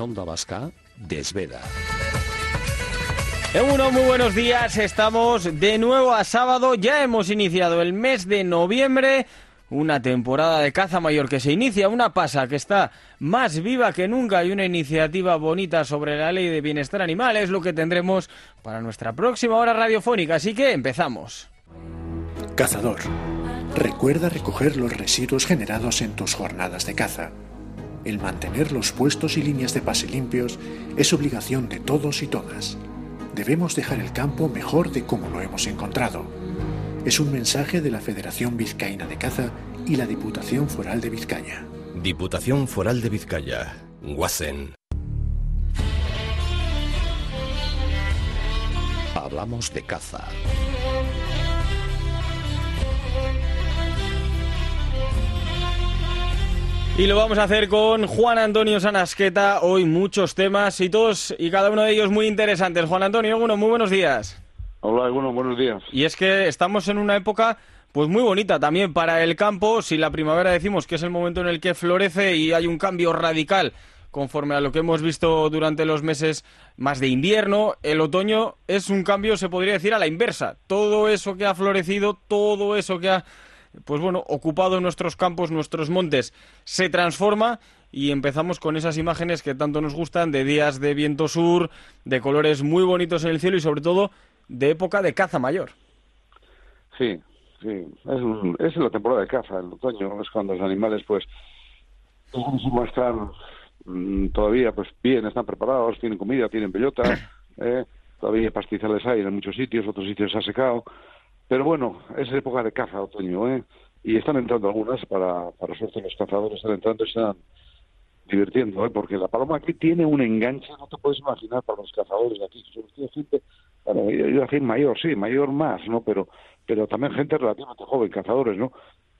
En Onda Vasca, Desveda. En uno, muy buenos días. Estamos de nuevo a sábado. Ya hemos iniciado el mes de noviembre. Una temporada de caza mayor que se inicia, una pasa que está más viva que nunca y una iniciativa bonita sobre la ley de bienestar animal es lo que tendremos para nuestra próxima hora radiofónica. Así que empezamos. Cazador, recuerda recoger los residuos generados en tus jornadas de caza. El mantener los puestos y líneas de pase limpios es obligación de todos y todas. Debemos dejar el campo mejor de como lo hemos encontrado. Es un mensaje de la Federación Vizcaína de Caza y la Diputación Foral de Vizcaya. Diputación Foral de Vizcaya. Guasen. Hablamos de caza. Y lo vamos a hacer con Juan Antonio Sanasqueta. Hoy muchos temas y todos y cada uno de ellos muy interesantes. Juan Antonio, bueno, muy buenos días. Hola, bueno, buenos días. Y es que estamos en una época pues muy bonita también para el campo. Si la primavera decimos que es el momento en el que florece y hay un cambio radical conforme a lo que hemos visto durante los meses más de invierno, el otoño es un cambio, se podría decir, a la inversa. Todo eso que ha florecido, todo eso que ha pues bueno, ocupado nuestros campos, nuestros montes, se transforma y empezamos con esas imágenes que tanto nos gustan de días de viento sur, de colores muy bonitos en el cielo y sobre todo de época de caza mayor. Sí, sí, es, la temporada de caza, el otoño es cuando los animales pues están mm, todavía pues bien, están preparados, tienen comida, tienen bellota, eh, todavía pastizales hay en muchos sitios, otros sitios se ha secado, pero bueno, es época de caza, otoño, ¿eh? Y están entrando algunas, para, para suerte los cazadores están entrando y están divirtiendo, ¿eh? Porque la paloma aquí tiene un enganche, no te puedes imaginar para los cazadores de aquí, sobre todo gente, bueno, yo iba a decir mayor, sí, mayor más, ¿no? Pero, pero también gente relativamente joven, cazadores, ¿no?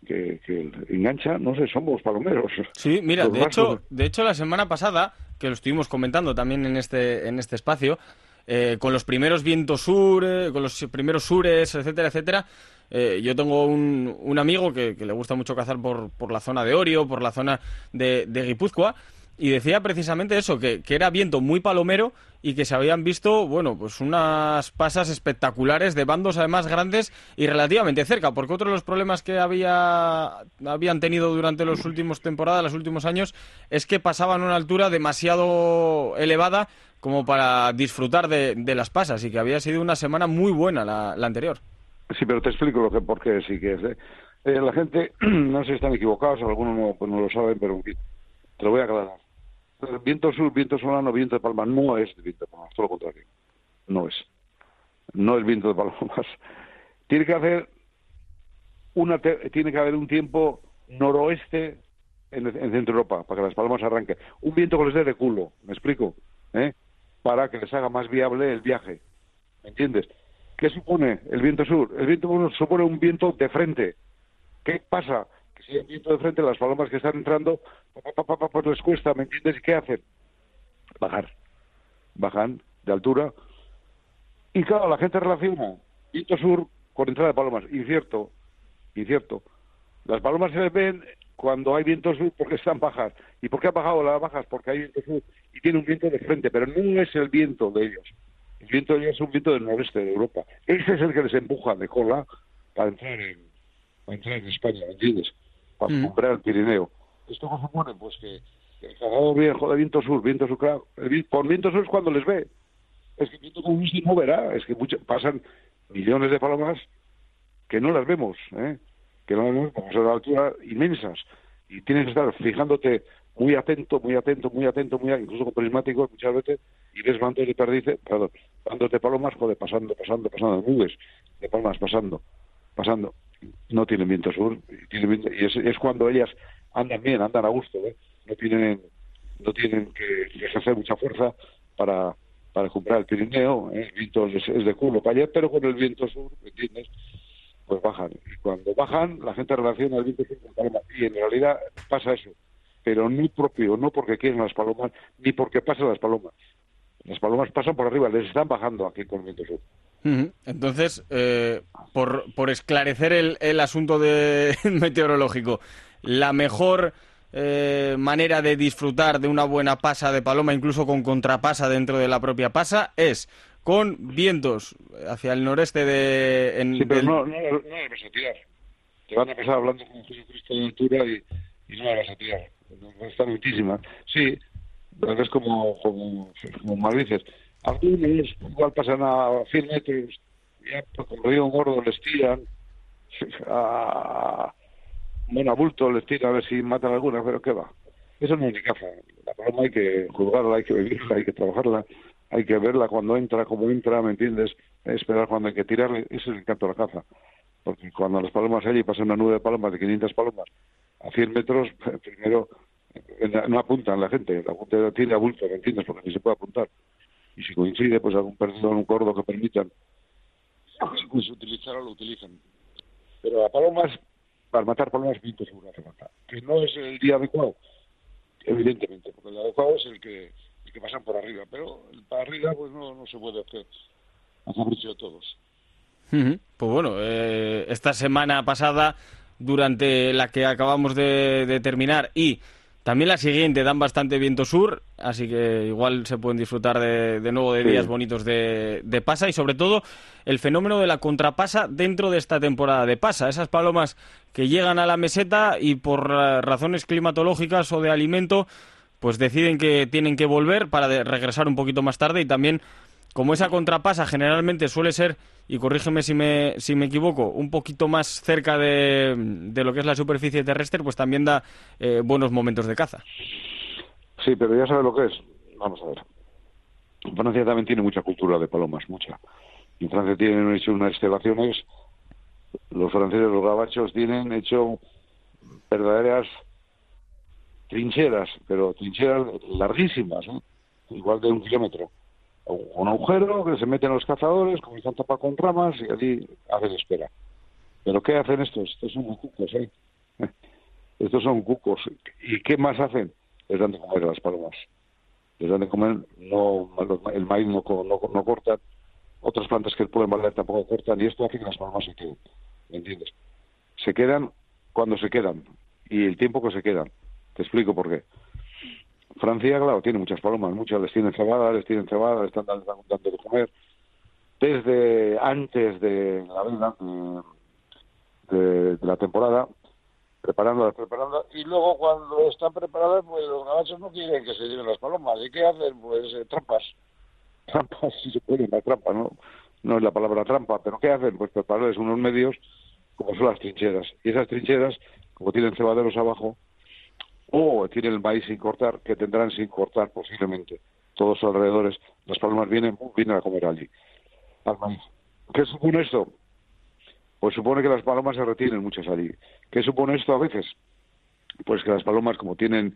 Que, que engancha, no sé, somos palomeros. Sí, mira, de hecho, de hecho la semana pasada, que lo estuvimos comentando también en este, en este espacio, eh, con los primeros vientos sur, eh, con los primeros sures, etcétera, etcétera. Eh, yo tengo un, un amigo que, le gusta mucho cazar por, por, la zona de Orio, por la zona de, de Guipúzcoa, y decía precisamente eso, que, que, era viento muy palomero y que se habían visto, bueno, pues unas pasas espectaculares de bandos además grandes y relativamente cerca, porque otro de los problemas que había, habían tenido durante los últimos temporadas, los últimos años, es que pasaban a una altura demasiado elevada como para disfrutar de, las pasas y que había sido una semana muy buena la, anterior. Sí, pero te explico lo que por qué sí que es. ¿eh? Eh, la gente, no sé si están equivocados, algunos no, pues no lo saben, pero te lo voy a aclarar. Viento sur, viento solano, viento de palma no es viento de palma, todo lo contrario. No es. No es viento de palmas. Tiene que haber una tiene que haber un tiempo noroeste en, en Centro Europa para que las palmas arranquen. Un viento que les dé de culo, ¿me explico? ¿Eh? para que les haga más viable el viaje. ¿Me entiendes? ¿Qué supone el viento sur? El viento sur supone un viento de frente. ¿Qué pasa? Si hay viento de frente, las palomas que están entrando, pues les cuesta, ¿me entiendes? ¿Y qué hacen? Bajar. Bajan de altura. Y claro, la gente relaciona viento sur con entrada de palomas. Incierto, incierto. Las palomas se les ven cuando hay viento sur porque están bajas. ¿Y por qué han bajado las bajas? Porque hay viento sur y tiene un viento de frente, pero no es el viento de ellos. El viento de ellos es un viento del noreste de Europa. Ese es el que les empuja de cola para entrar en, para entrar en España, ¿me entiendes? Para mm. comprar el Pirineo. ¿Esto qué supone? Pues que el cagado viejo de viento sur, viento sur, claro. por viento sur es cuando les ve. Es que el viento común no verá. Es que pasan millones de palomas que no las vemos, ¿eh? que no las vemos, porque son de altura inmensas. Y tienes que estar fijándote muy atento, muy atento, muy atento, muy incluso con prismáticos muchas veces, y ves bandos de perdices, perdón, bandos de palomas, joder, pasando, pasando, pasando, nubes de palmas pasando, pasando. No tienen viento sur y, es, cuando ellas andan bien, andan a gusto, ¿eh? no tienen no tienen que, ejercer mucha fuerza para para comprar el Pirineo, ¿eh? el viento es, de culo para allá, pero con el viento sur, ¿entiendes? Pues bajan. Y cuando bajan, la gente relaciona el viento sur con paloma. Y en realidad pasa eso. Pero no propio, no porque quieren las palomas, ni porque pasan las palomas. Las palomas pasan por arriba, les están bajando aquí con el viento sur. Entonces, eh, por, por, esclarecer el, el asunto de meteorológico, la mejor eh, manera de disfrutar de una buena pasa de paloma, incluso con contrapasa dentro de la propia pasa, es con vientos hacia el noreste de... En, sí, pero no, no, no, vas a tirar. Te van a empezar hablando con Jesucristo de altura y, y no la vas a tirar. Está muchísima. Sí, es como, como, como mal dices. Algunos igual pasan a 100 metros, ya como río gordo les tiran, a, bueno, a bulto les tiran a ver si matan alguna, pero ¿qué va? Eso no es ni caza. La paloma hay que juzgarla, hay que vivirla, hay que trabajarla, hay que verla cuando entra, cómo entra, ¿me entiendes? Esperar cuando hay que tirarle, ese es el encanto de la caza. Porque cuando las palomas allí pasan una nube de palomas de 500 palomas a 100 metros, primero eh, no apuntan la gente, la gente tiene a ¿me entiendes? Porque ni se puede apuntar y si coincide pues algún perdido en un cordo que permitan pues utilizarlo lo utilizan. Pero a palomas para matar palomas pinto seguro falta. Que no es el día adecuado evidentemente porque el adecuado es el que el que pasan por arriba pero el para arriba pues no, no se puede hacer a capricho de todos. Pues bueno eh, esta semana pasada durante la que acabamos de terminar y también la siguiente dan bastante viento sur, así que igual se pueden disfrutar de, nuevo de días bonitos de, pasa y sobre todo el fenómeno de la contrapasa dentro de esta temporada de pasa. Esas palomas que llegan a la meseta y por eh, razones climatológicas o de alimento, pues deciden que tienen que volver para regresar un poquito más tarde y también como esa contrapasa generalmente suele ser y corrígeme si me, si me equivoco, un poquito más cerca de, de lo que es la superficie terrestre, pues también da eh, buenos momentos de caza. Sí, pero ya sabe lo que es. Vamos a ver. Francia también tiene mucha cultura de palomas, mucha. En Francia tienen hecho unas excavaciones, los franceses, los gabachos, tienen hecho verdaderas trincheras, pero trincheras larguísimas, ¿eh? igual de un kilómetro un agujero que se meten los cazadores, comienzan a tapar con ramas y allí hacen espera. ¿Pero qué hacen estos? Estos son cucos, ¿eh? Estos son cucos. ¿Y qué más hacen? Les dan de comer las palomas. Les dan de comer, no, el maíz no, no, cortan, otras plantas que pueden valer tampoco cortan, y esto hace que las palomas se queden. ¿Me entiendes? Se quedan cuando se quedan, y el tiempo que se quedan. Te explico por qué. Francia, claro, tiene muchas palomas, muchas les tienen cebadas, les tienen cebadas, les están dando, de comer. Desde antes de la de, la temporada, preparándolas, preparando, y luego cuando están preparadas, pues los gabachos no quieren que se lleven las palomas. ¿Y qué hacen? Pues eh, trampas. Trampas, si se puede, la trampa, ¿no? No es la palabra trampa, pero ¿qué hacen? Pues prepararles unos medios como son las trincheras. Y esas trincheras, como tienen cebaderos abajo, o tienen el maíz sin cortar, que tendrán sin cortar posiblemente todos sus alrededores. Las palomas vienen, vienen a comer allí, al maíz. ¿Qué supone esto? Pues supone que las palomas se retienen muchas allí. ¿Qué supone esto a veces? Pues que las palomas, como tienen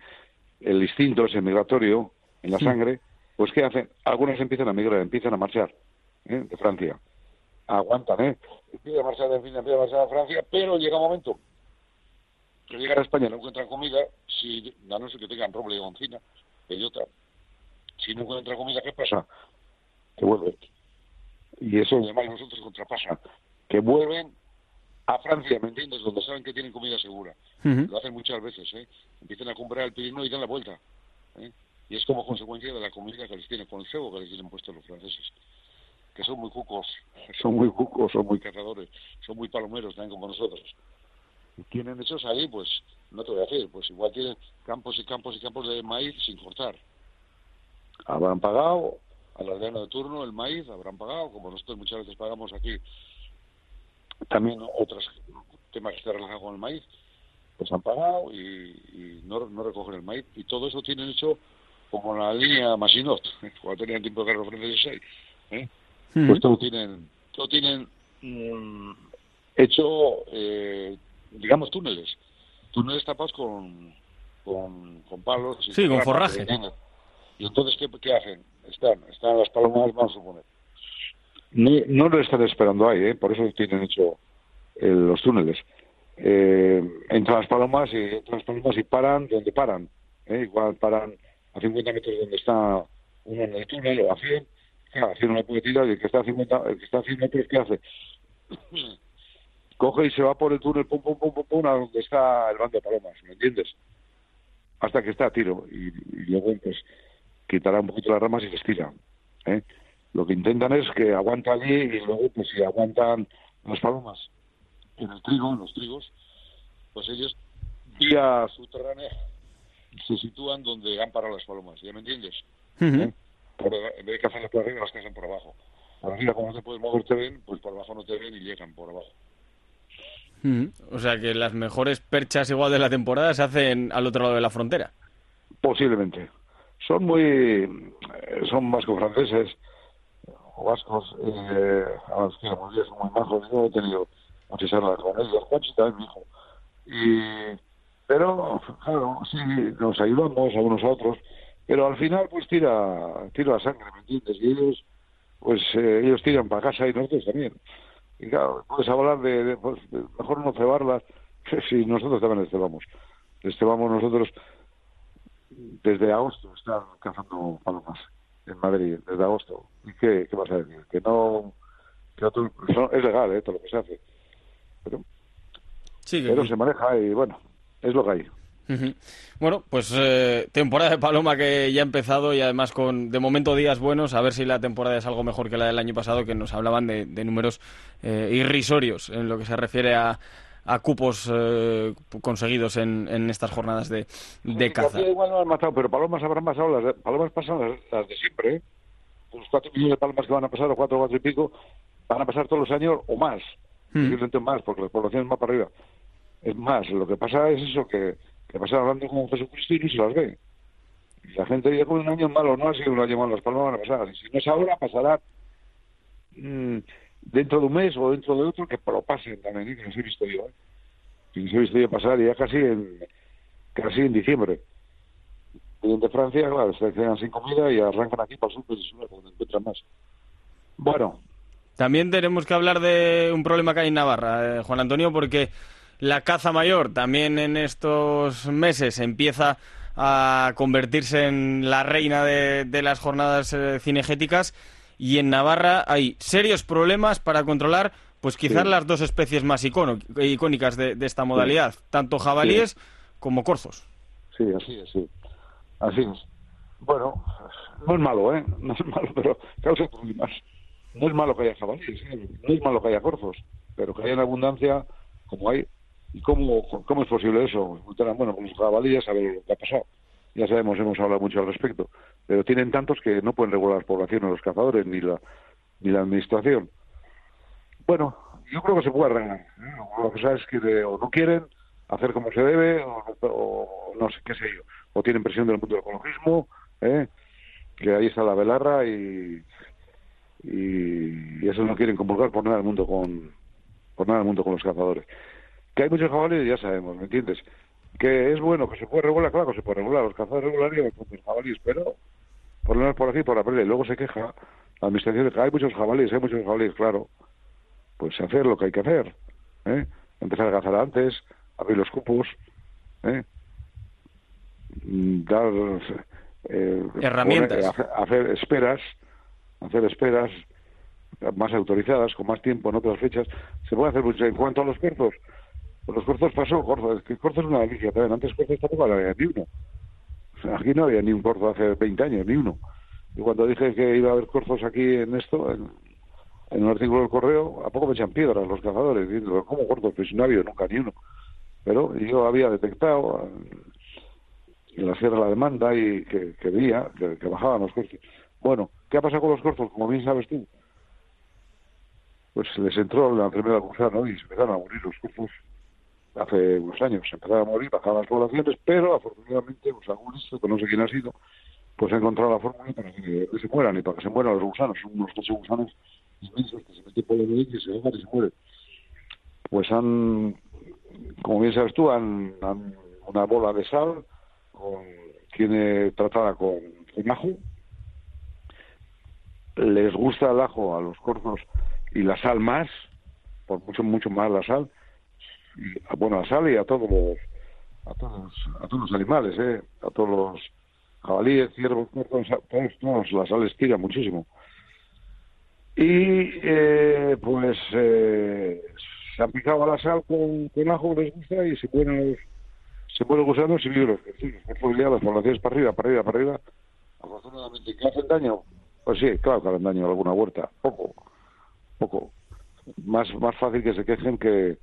el instinto ese migratorio en la sangre, pues ¿qué hacen? Algunas empiezan a migrar, empiezan a marchar ¿eh? de Francia. Aguantan, ¿eh? Empiezan a marchar de empiezan a marchar a Francia, pero llega un momento que llegan a España no encuentran comida, si, a no ser que tengan roble, goncina, bellota, si no encuentran comida, ¿qué pasa? Que vuelven. Y eso además nosotros contrapasa, que vuelven a Francia, ¿me entiendes? Donde saben que tienen comida segura. Lo hacen muchas veces, ¿eh? Empiezan a comprar el pirino y dan la vuelta. ¿eh? Y es como consecuencia de la comida que les tienen, con el cebo que les tienen puesto los franceses. Que son muy cucos, son muy cucos, son muy cazadores, son muy palomeros también como nosotros tienen hechos ahí, pues no te voy a decir, pues igual tienen campos y campos y campos de maíz sin cortar. Habrán pagado al aldeano de turno el maíz, habrán pagado, como nosotros muchas veces pagamos aquí también otros temas que están relacionados con el maíz, pues han pagado y, no, no, recogen el maíz. Y todo eso tienen hecho como la línea Masinot, cuando tenían tiempo de carro frente ¿eh? Pues todo tienen, todo tienen mm, hecho, eh, digamos, túneles. Túneles tapados con, con, palos. sí, con forraje. Y entonces, ¿qué, ¿qué, hacen? Están, están las palomas, vamos a suponer. No, no lo están esperando ahí, ¿eh? por eso tienen hecho eh, los túneles. Eh, entran las palomas y entran las palomas y paran donde paran. ¿eh? Igual paran a 50 metros donde está uno en el túnel o a 100, haciendo una puetida y el que está a 50, el que está a 100 metros, ¿qué hace? Coge y se va por el túnel, pum, pum, pum, pum, pum, a donde está el bando de palomas, ¿me entiendes? Hasta que está a tiro y, luego pues quitará un poquito las ramas y se estira. ¿eh? Lo que intentan es que aguanta allí y luego pues si aguantan las palomas en el trigo, en los trigos, pues ellos vía subterránea se sitúan donde han parado las palomas, ¿ya me entiendes? ¿Eh? en vez de cazarlas por arriba, las cazan por abajo. Por arriba, como no te puedes mover, te ven, pues por abajo no te ven y llegan por abajo. O sea que las mejores perchas igual de la temporada se hacen al otro lado de la frontera. Posiblemente. Son muy... Son vasco-franceses o vascos, eh, a los que muy bien, son muy majos. Yo he tenido muchas charlas con ellos, Juanchi también mi hijo. Y, pero, claro, sí, nos ayudamos a unos a otros pero al final pues tira tira la sangre, ¿me entiendes? Y ellos pues eh, ellos tiran para casa y nosotros también. Y claro, puedes hablar de, pues, mejor no cebarlas, si nosotros también les cebamos. Les cebamos nosotros desde agosto, están cazando palomas en Madrid, desde agosto. ¿Y qué, qué vas a decir? Que no... Que es legal, ¿eh? Todo lo que se hace. Pero, sí, pero se maneja y bueno, es lo que hay. Bueno, pues eh, temporada de Paloma que ya ha empezado y además con de momento días buenos, a ver si la temporada es algo mejor que la del año pasado, que nos hablaban de, números eh, irrisorios en lo que se refiere a, cupos eh, conseguidos en, estas jornadas de, de caza. Igual no han matado, pero palomas habrán pasado, las palomas pasan las, de siempre, los cuatro millones de palomas que van a pasar, o cuatro, cuatro y pico, van a pasar todos los años o más, mm. más, porque la población es más para arriba. Es más, lo que pasa es eso que que pasan hablando con Jesucristo y no se las ve. Y la gente dice un año malo no ha sido un año malo, las palmas van a pasar. Y si no es ahora, pasará mm, dentro de un mes o dentro de otro, que lo pasen también, ¿eh? que los he visto yo. ¿eh? Que los he visto yo pasar ya casi en, casi en diciembre. Y de Francia, claro, se quedan sin comida y arrancan aquí para el sur, y donde encuentran más. Bueno. También tenemos que hablar de un problema que hay en Navarra, eh, Juan Antonio, porque la caza mayor también en estos meses empieza a convertirse en la reina de, las jornadas eh, cinegéticas y en Navarra hay serios problemas para controlar pues quizás las dos especies más icónicas de, esta modalidad, tanto jabalíes como corzos. Sí, así es, sí. Así es. Bueno, no es malo, ¿eh? No es malo, pero causa problemas. No es malo que haya jabalíes, ¿eh? no es malo que haya corzos, pero que haya en abundancia, como hay, ¿Y cómo, cómo es posible eso? Bueno, con los jabalíes, a lo que ha pasado. Ya sabemos, hemos hablado mucho al respecto. Pero tienen tantos que no pueden regular las poblaciones, los cazadores, ni la, ni la administración. Bueno, yo creo que se puede arreglar. ¿eh? Lo que pasa es que o no quieren hacer como se debe, o, no sé qué sé yo. O tienen presión del mundo del ecologismo, ¿eh? que ahí está la velarra y, y, eso no quieren convocar por nada el mundo con por nada el mundo con los cazadores. Que hay muchos jabalíes, ya sabemos, ¿me entiendes? Que es bueno, que se puede regular, claro que se puede regular, los cazadores regularían los jabalíes, pero por lo menos por aquí, por la pelea, y luego se queja la administración de que hay muchos jabalíes, hay muchos jabalíes, claro. Pues hacer lo que hay que hacer, ¿eh? Empezar a cazar antes, abrir los cupos, ¿eh? dar eh, herramientas, hacer, esperas, hacer esperas más autorizadas, con más tiempo, en otras fechas, se puede hacer mucho. En cuanto a los los corzos pasó, Corzo, es que Corzo es una delicia también. Antes Corzo tampoco había ni uno. aquí no había ni un corzo hace 20 años, ni uno. Y cuando dije que iba a haber corzos aquí en esto, en, un artículo del correo, a poco me echan piedras los cazadores, diciendo, ¿cómo corzos? Pues no había nunca ni uno. Pero yo había detectado en la sierra la demanda y que, que veía que, bajaban los corzos. Bueno, ¿qué ha pasado con los corzos? Como bien sabes tú, pues les entró la enfermedad gusano y se empezaron a morir los corzos hace unos años empezaron a morir, bajaban las poblaciones, pero afortunadamente, pues algún que no sé quién ha sido, pues ha encontrado la fórmula para que, se mueran y para que se mueran los gusanos. Son unos 12 gusanos inmensos que se meten por el y se ahogan y se mueren. pues han, como bien sabes tú, han, una bola de sal, tiene tratada con, con ajo, les gusta el ajo a los corzos y la sal más, por mucho, mucho más la sal, bueno, la sal y a todos los, a todos, a todos los animales, ¿eh? a todos los jabalíes, ciervos, todos, todos, la sal estira muchísimo. Y eh, pues eh, se han picado a la sal con, con ajo, les gusta, y se ponen los, se ponen gusanos y vivos. Por las poblaciones para arriba, para arriba, para arriba. Afortunadamente, ¿qué hacen daño? Pues sí, claro que hacen daño a alguna huerta. Poco, poco. Más, más fácil que se quejen que,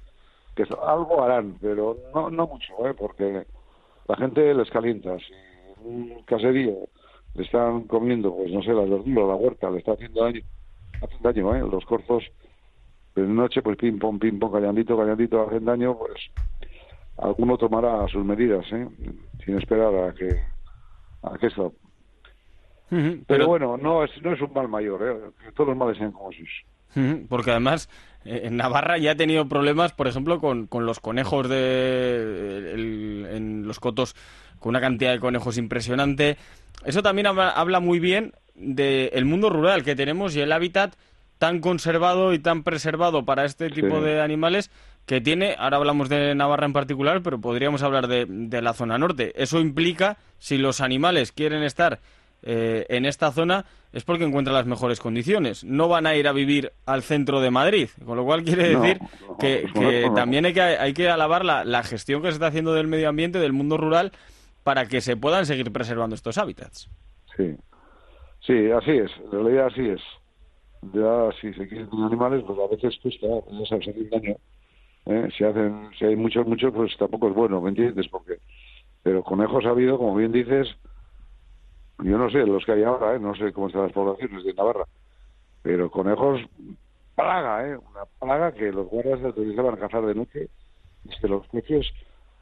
que algo harán, pero no, no mucho, ¿eh? porque la gente les calienta. Si un caserío le están comiendo, pues no sé, las verduras, la huerta, le está haciendo daño, hacen daño, ¿eh? Los corzos de noche, pues pim, pom, pim, pom, callandito, callandito, hacen daño, pues alguno tomará sus medidas, ¿eh? Sin esperar a que, a que esto. pero... bueno, no es, no es un mal mayor, ¿eh? Todos los males sean como sus. Porque además eh, en Navarra ya ha tenido problemas, por ejemplo, con, con los conejos de en los cotos, con una cantidad de conejos impresionante. Eso también habla, muy bien del mundo rural que tenemos y el hábitat tan conservado y tan preservado para este tipo de animales que tiene, ahora hablamos de Navarra en particular, pero podríamos hablar de, de la zona norte. Eso implica, si los animales quieren estar eh, en esta zona es porque encuentran las mejores condiciones. No van a ir a vivir al centro de Madrid, con lo cual quiere decir que, también hay que, hay que alabar la, la, gestión que se está haciendo del medio ambiente, del mundo rural, para que se puedan seguir preservando estos hábitats. Sí, sí, así es, en realidad así es. Ya si se quieren animales, pues a veces cuesta, hacen daño. ¿eh? Si, hacen, si hay muchos, muchos, pues tampoco es bueno, ¿me entiendes? Porque, pero conejos ha habido, como bien dices, yo no sé los que hay ahora, ¿eh? no sé cómo están las poblaciones de Navarra, pero conejos, plaga, ¿eh? una plaga que los guardias de utilizaban a cazar de noche, desde los coches,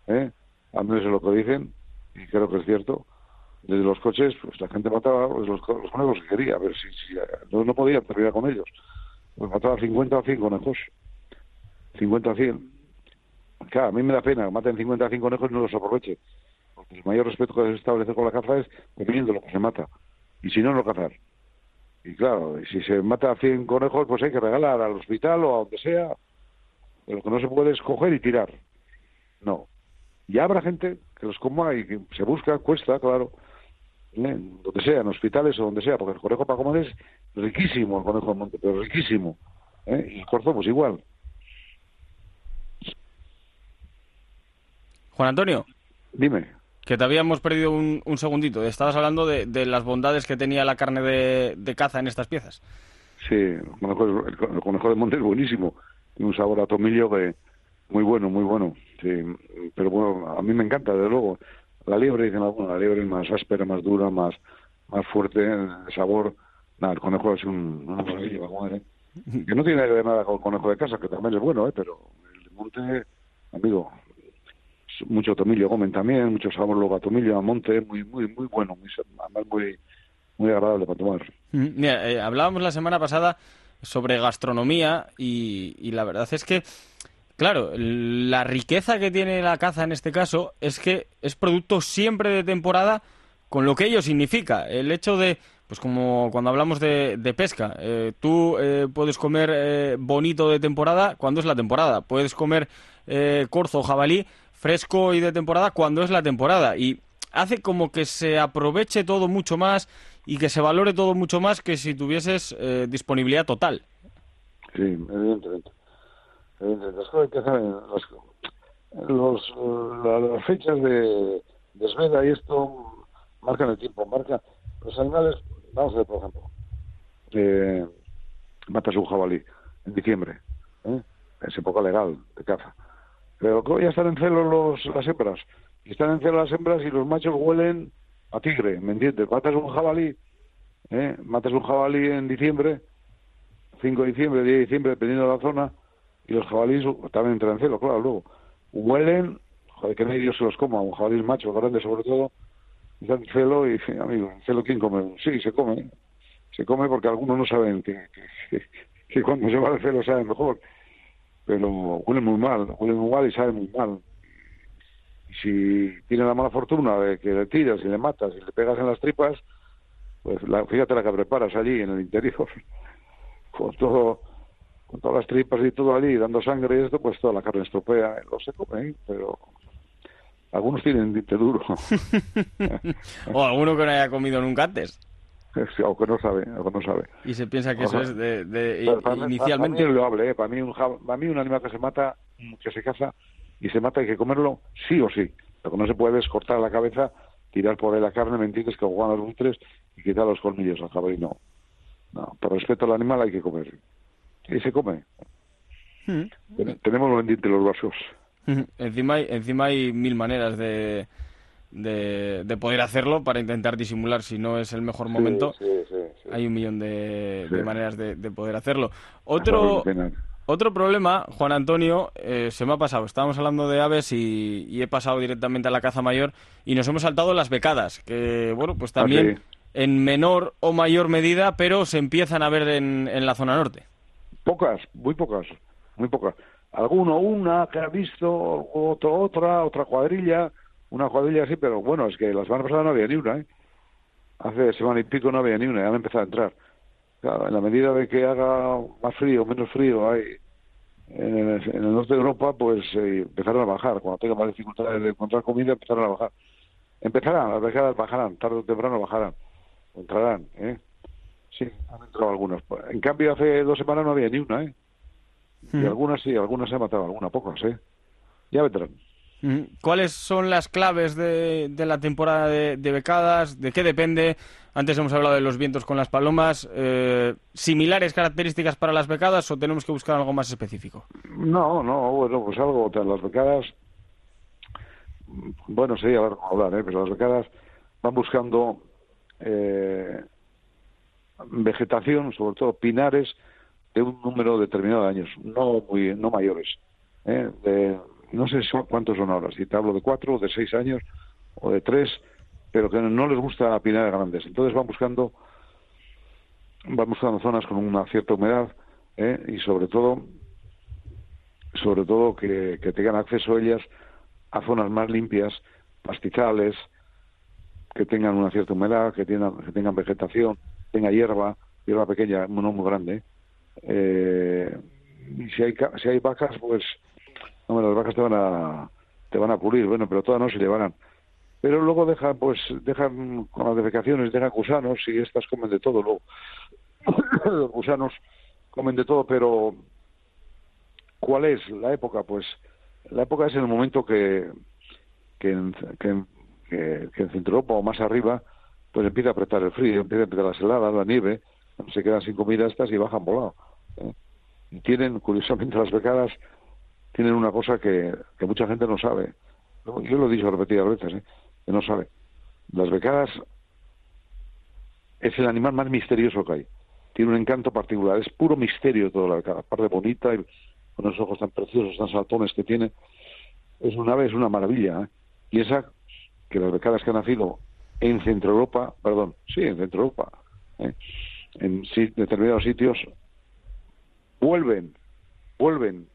¿eh? a menos es lo que dicen, y creo que es cierto, desde los coches, pues la gente mataba pues, los, conejos que quería, a ver si, si no, no podían terminar con ellos. Pues mataba 50 o 100 conejos, 50 o 100. Claro, a mí me da pena maten 50 o 100 conejos y no los aproveche el mayor respeto que se establece con la caza es dependiendo lo que se mata. Y si no, no cazar. Y claro, si se mata a 100 conejos, pues hay que regalar al hospital o a donde sea. Pero lo que no se puede es coger y tirar. No. Ya habrá gente que los coma y que se busca, cuesta, claro, ¿eh? donde sea, en hospitales o donde sea, porque el conejo para comer es riquísimo, el conejo de monte, pero riquísimo. ¿eh? Y el corzo, pues igual. Juan Antonio. Dime. Que te habíamos perdido un, segundito. Estabas hablando de, las bondades que tenía la carne de, caza en estas piezas. Sí, el conejo, de monte es buenísimo. Tiene un sabor a tomillo que muy bueno, muy bueno. Sí, pero bueno, a mí me encanta, desde luego. La liebre, dicen algunos, la liebre es más áspera, más dura, más, más fuerte el sabor. Nada, el conejo es un, una maravilla, ¿eh? Que no tiene que ver nada con el conejo de casa, que también es bueno, ¿eh? pero el de monte, amigo, mucho tomillo comen también, mucho sabor luego a tomillo, a monte, muy, muy, muy bueno, muy, muy, muy agradable para tomar. Mira, eh, hablábamos la semana pasada sobre gastronomía y, la verdad es que, claro, la riqueza que tiene la caza en este caso es que es producto siempre de temporada con lo que ello significa. El hecho de, pues como cuando hablamos de, pesca, eh, tú eh, puedes comer bonito de temporada cuando es la temporada, puedes comer corzo o jabalí fresco y de temporada cuando es la temporada. Y hace como que se aproveche todo mucho más y que se valore todo mucho más que si tuvieses eh, disponibilidad total. Sí, evidentemente. evidentemente. los, las fechas de, de y esto marcan el tiempo, marca los animales, vamos a ver, por ejemplo, eh, matas un jabalí en diciembre, ¿eh? es época legal de caza pero ya están en celo los, las hembras. Están en celo las hembras y los machos huelen a tigre, ¿me entiendes? Matas un jabalí, ¿eh? matas un jabalí en diciembre, 5 de diciembre, 10 de diciembre, dependiendo de la zona, y los jabalíes también entran en celo, claro, luego. Huelen, joder, que nadie se los coma, un jabalí macho, grande sobre todo, están en celo y, amigo, celo ¿quién come? Sí, se come, se come porque algunos no saben que, que, que cuando se va al celo saben mejor pero huele muy mal, huele muy mal y sabe muy mal. Y si tiene la mala fortuna de que le tiras y le matas y le pegas en las tripas, pues la, fíjate la que preparas allí en el interior, con todo, con todas las tripas y todo allí, dando sangre y esto, pues toda la carne estropea, lo se come, ¿eh? pero algunos tienen diente duro. o alguno que no haya comido nunca antes. O que no sabe, o no sabe. Y se piensa que eso es de, inicialmente... Para, mí es para mí, un, para mí un animal que se mata, que se caza y se mata hay que comerlo sí o sí. Lo que no se puede es cortar la cabeza, tirar por ahí la carne, mentir que juegan los buitres y quitar los colmillos al jabalí. No. no. Por respeto al animal hay que comer. Y se come. Hmm. Tenemos los dientes los vasos. encima, hay, encima hay mil maneras de, de, poder hacerlo para intentar disimular si no es el mejor momento. hay un millón de, maneras de, poder hacerlo. Otro, otro problema, Juan Antonio, eh, se me ha pasado. Estábamos hablando de aves y, he pasado directamente a la caza mayor y nos hemos saltado las becadas, que bueno, pues también ah, en menor o mayor medida, pero se empiezan a ver en, en la zona norte. Pocas, muy pocas, muy pocas. Alguno, una que ha visto, otro, otra, otra cuadrilla, una cuadrilla así, pero bueno, es que la semana pasada no había ni una, ¿eh? Hace semana y pico no había ni una, ya han empezado a entrar en la medida de que haga más frío, menos frío hay en el, norte de Europa, pues eh, empezarán a bajar. Cuando tenga más dificultades de encontrar comida, empezarán a bajar. Empezarán, las becadas bajarán, tarde o temprano bajarán, entrarán, ¿eh? Sí, han entrado algunas. En cambio, hace dos semanas no había ni una, ¿eh? Y algunas sí, algunas se han matado, algunas pocas, ¿eh? Ya vendrán. ¿Cuáles son las claves de, la temporada de, becadas? ¿De qué depende? Antes hemos hablado de los vientos con las palomas. Eh, ¿Similares características para las becadas o tenemos que buscar algo más específico? No, no, bueno, pues algo. Las becadas, bueno, sería hablar, ¿eh? pero las becadas van buscando eh, vegetación, sobre todo pinares, de un número determinado de años, no muy, no mayores. ¿eh? De, no sé cuántos son ahora, si te hablo de cuatro, o de seis años, o de tres, pero que no les gusta pinares grandes. Entonces van buscando, van buscando zonas con una cierta humedad ¿eh? y sobre todo, sobre todo que, tengan acceso ellas a zonas más limpias, pastizales, que tengan una cierta humedad, que tengan, que tengan vegetación, tenga hierba, hierba pequeña, no muy grande. Eh, y si hay, si hay vacas, pues las vacas te van a te van a pulir, bueno, pero todas no se llevarán. Pero luego dejan, pues, dejan con las defecaciones, dejan gusanos y estas comen de todo luego. Los gusanos comen de todo, pero ¿cuál es la época? Pues la época es en el momento que, que, en, que, que, en Centro Europa o más arriba, pues empieza a apretar el frío, empieza a apretar las heladas, la nieve, se quedan sin comida estas y bajan volado. ¿eh? Y tienen, curiosamente, las becadas tienen una cosa que, que mucha gente no sabe. Yo lo he dicho repetidas veces, ¿eh? que no sabe. Las becadas es el animal más misterioso que hay. Tiene un encanto particular, es puro misterio toda la becada, aparte bonita y con esos ojos tan preciosos, tan saltones que tiene. Es una ave, es una maravilla. ¿eh? Piensa que las becadas que han nacido en Centro Europa, perdón, sí, en Centro Europa, ¿eh? en determinados sitios, vuelven, vuelven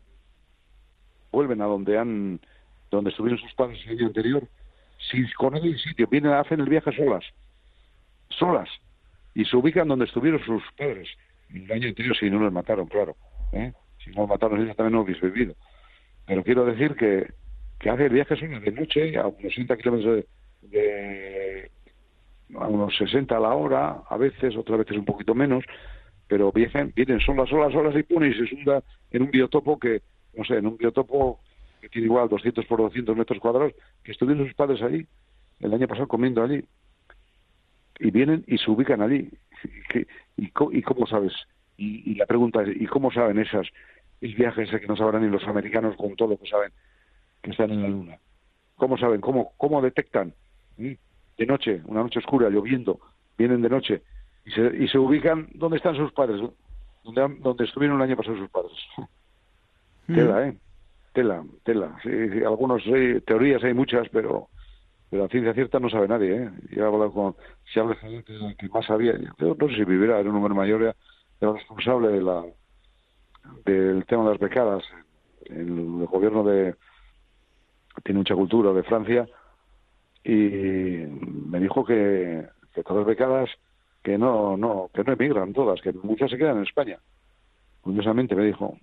vuelven a donde han donde estuvieron sus padres el año anterior, si conocen el sitio, vienen, hacen el viaje solas, solas, y se ubican donde estuvieron sus padres el año anterior, si no los mataron, claro. ¿eh? Si no los mataron, ellos también no hubiese vivido. Pero quiero decir que, que hace el viaje solas de noche, a unos 60 kilómetros de, a unos 60 a la hora, a veces, otras veces un poquito menos, pero vienen, vienen solas, solas, solas y ponen y se sunda en un biotopo que, no sé, en un biotopo que tiene igual 200 por 200 metros cuadrados, que estuvieron sus padres allí, el año pasado comiendo allí, y vienen y se ubican allí. ¿Y, y, cómo sabes? Y, la pregunta es, ¿y cómo saben esas viajes que no sabrán ni los americanos con todo lo que saben que están en la luna? ¿Cómo saben? ¿Cómo, cómo detectan? ¿Mm? De noche, una noche oscura, lloviendo, vienen de noche y se, y se ubican donde están sus padres, donde, donde estuvieron el año pasado sus padres. Tela, ¿eh? Tela, tela. Sí, teorías hay muchas, pero pero a ciencia cierta no sabe nadie, ¿eh? Yo he hablado con, si habla que, que más sabía, yo no sé si vivirá, era un número mayor, era responsable de la del tema de las becadas el, gobierno de tiene mucha cultura de Francia y me dijo que, que todas las becadas que no no que no emigran todas que muchas se quedan en España curiosamente me dijo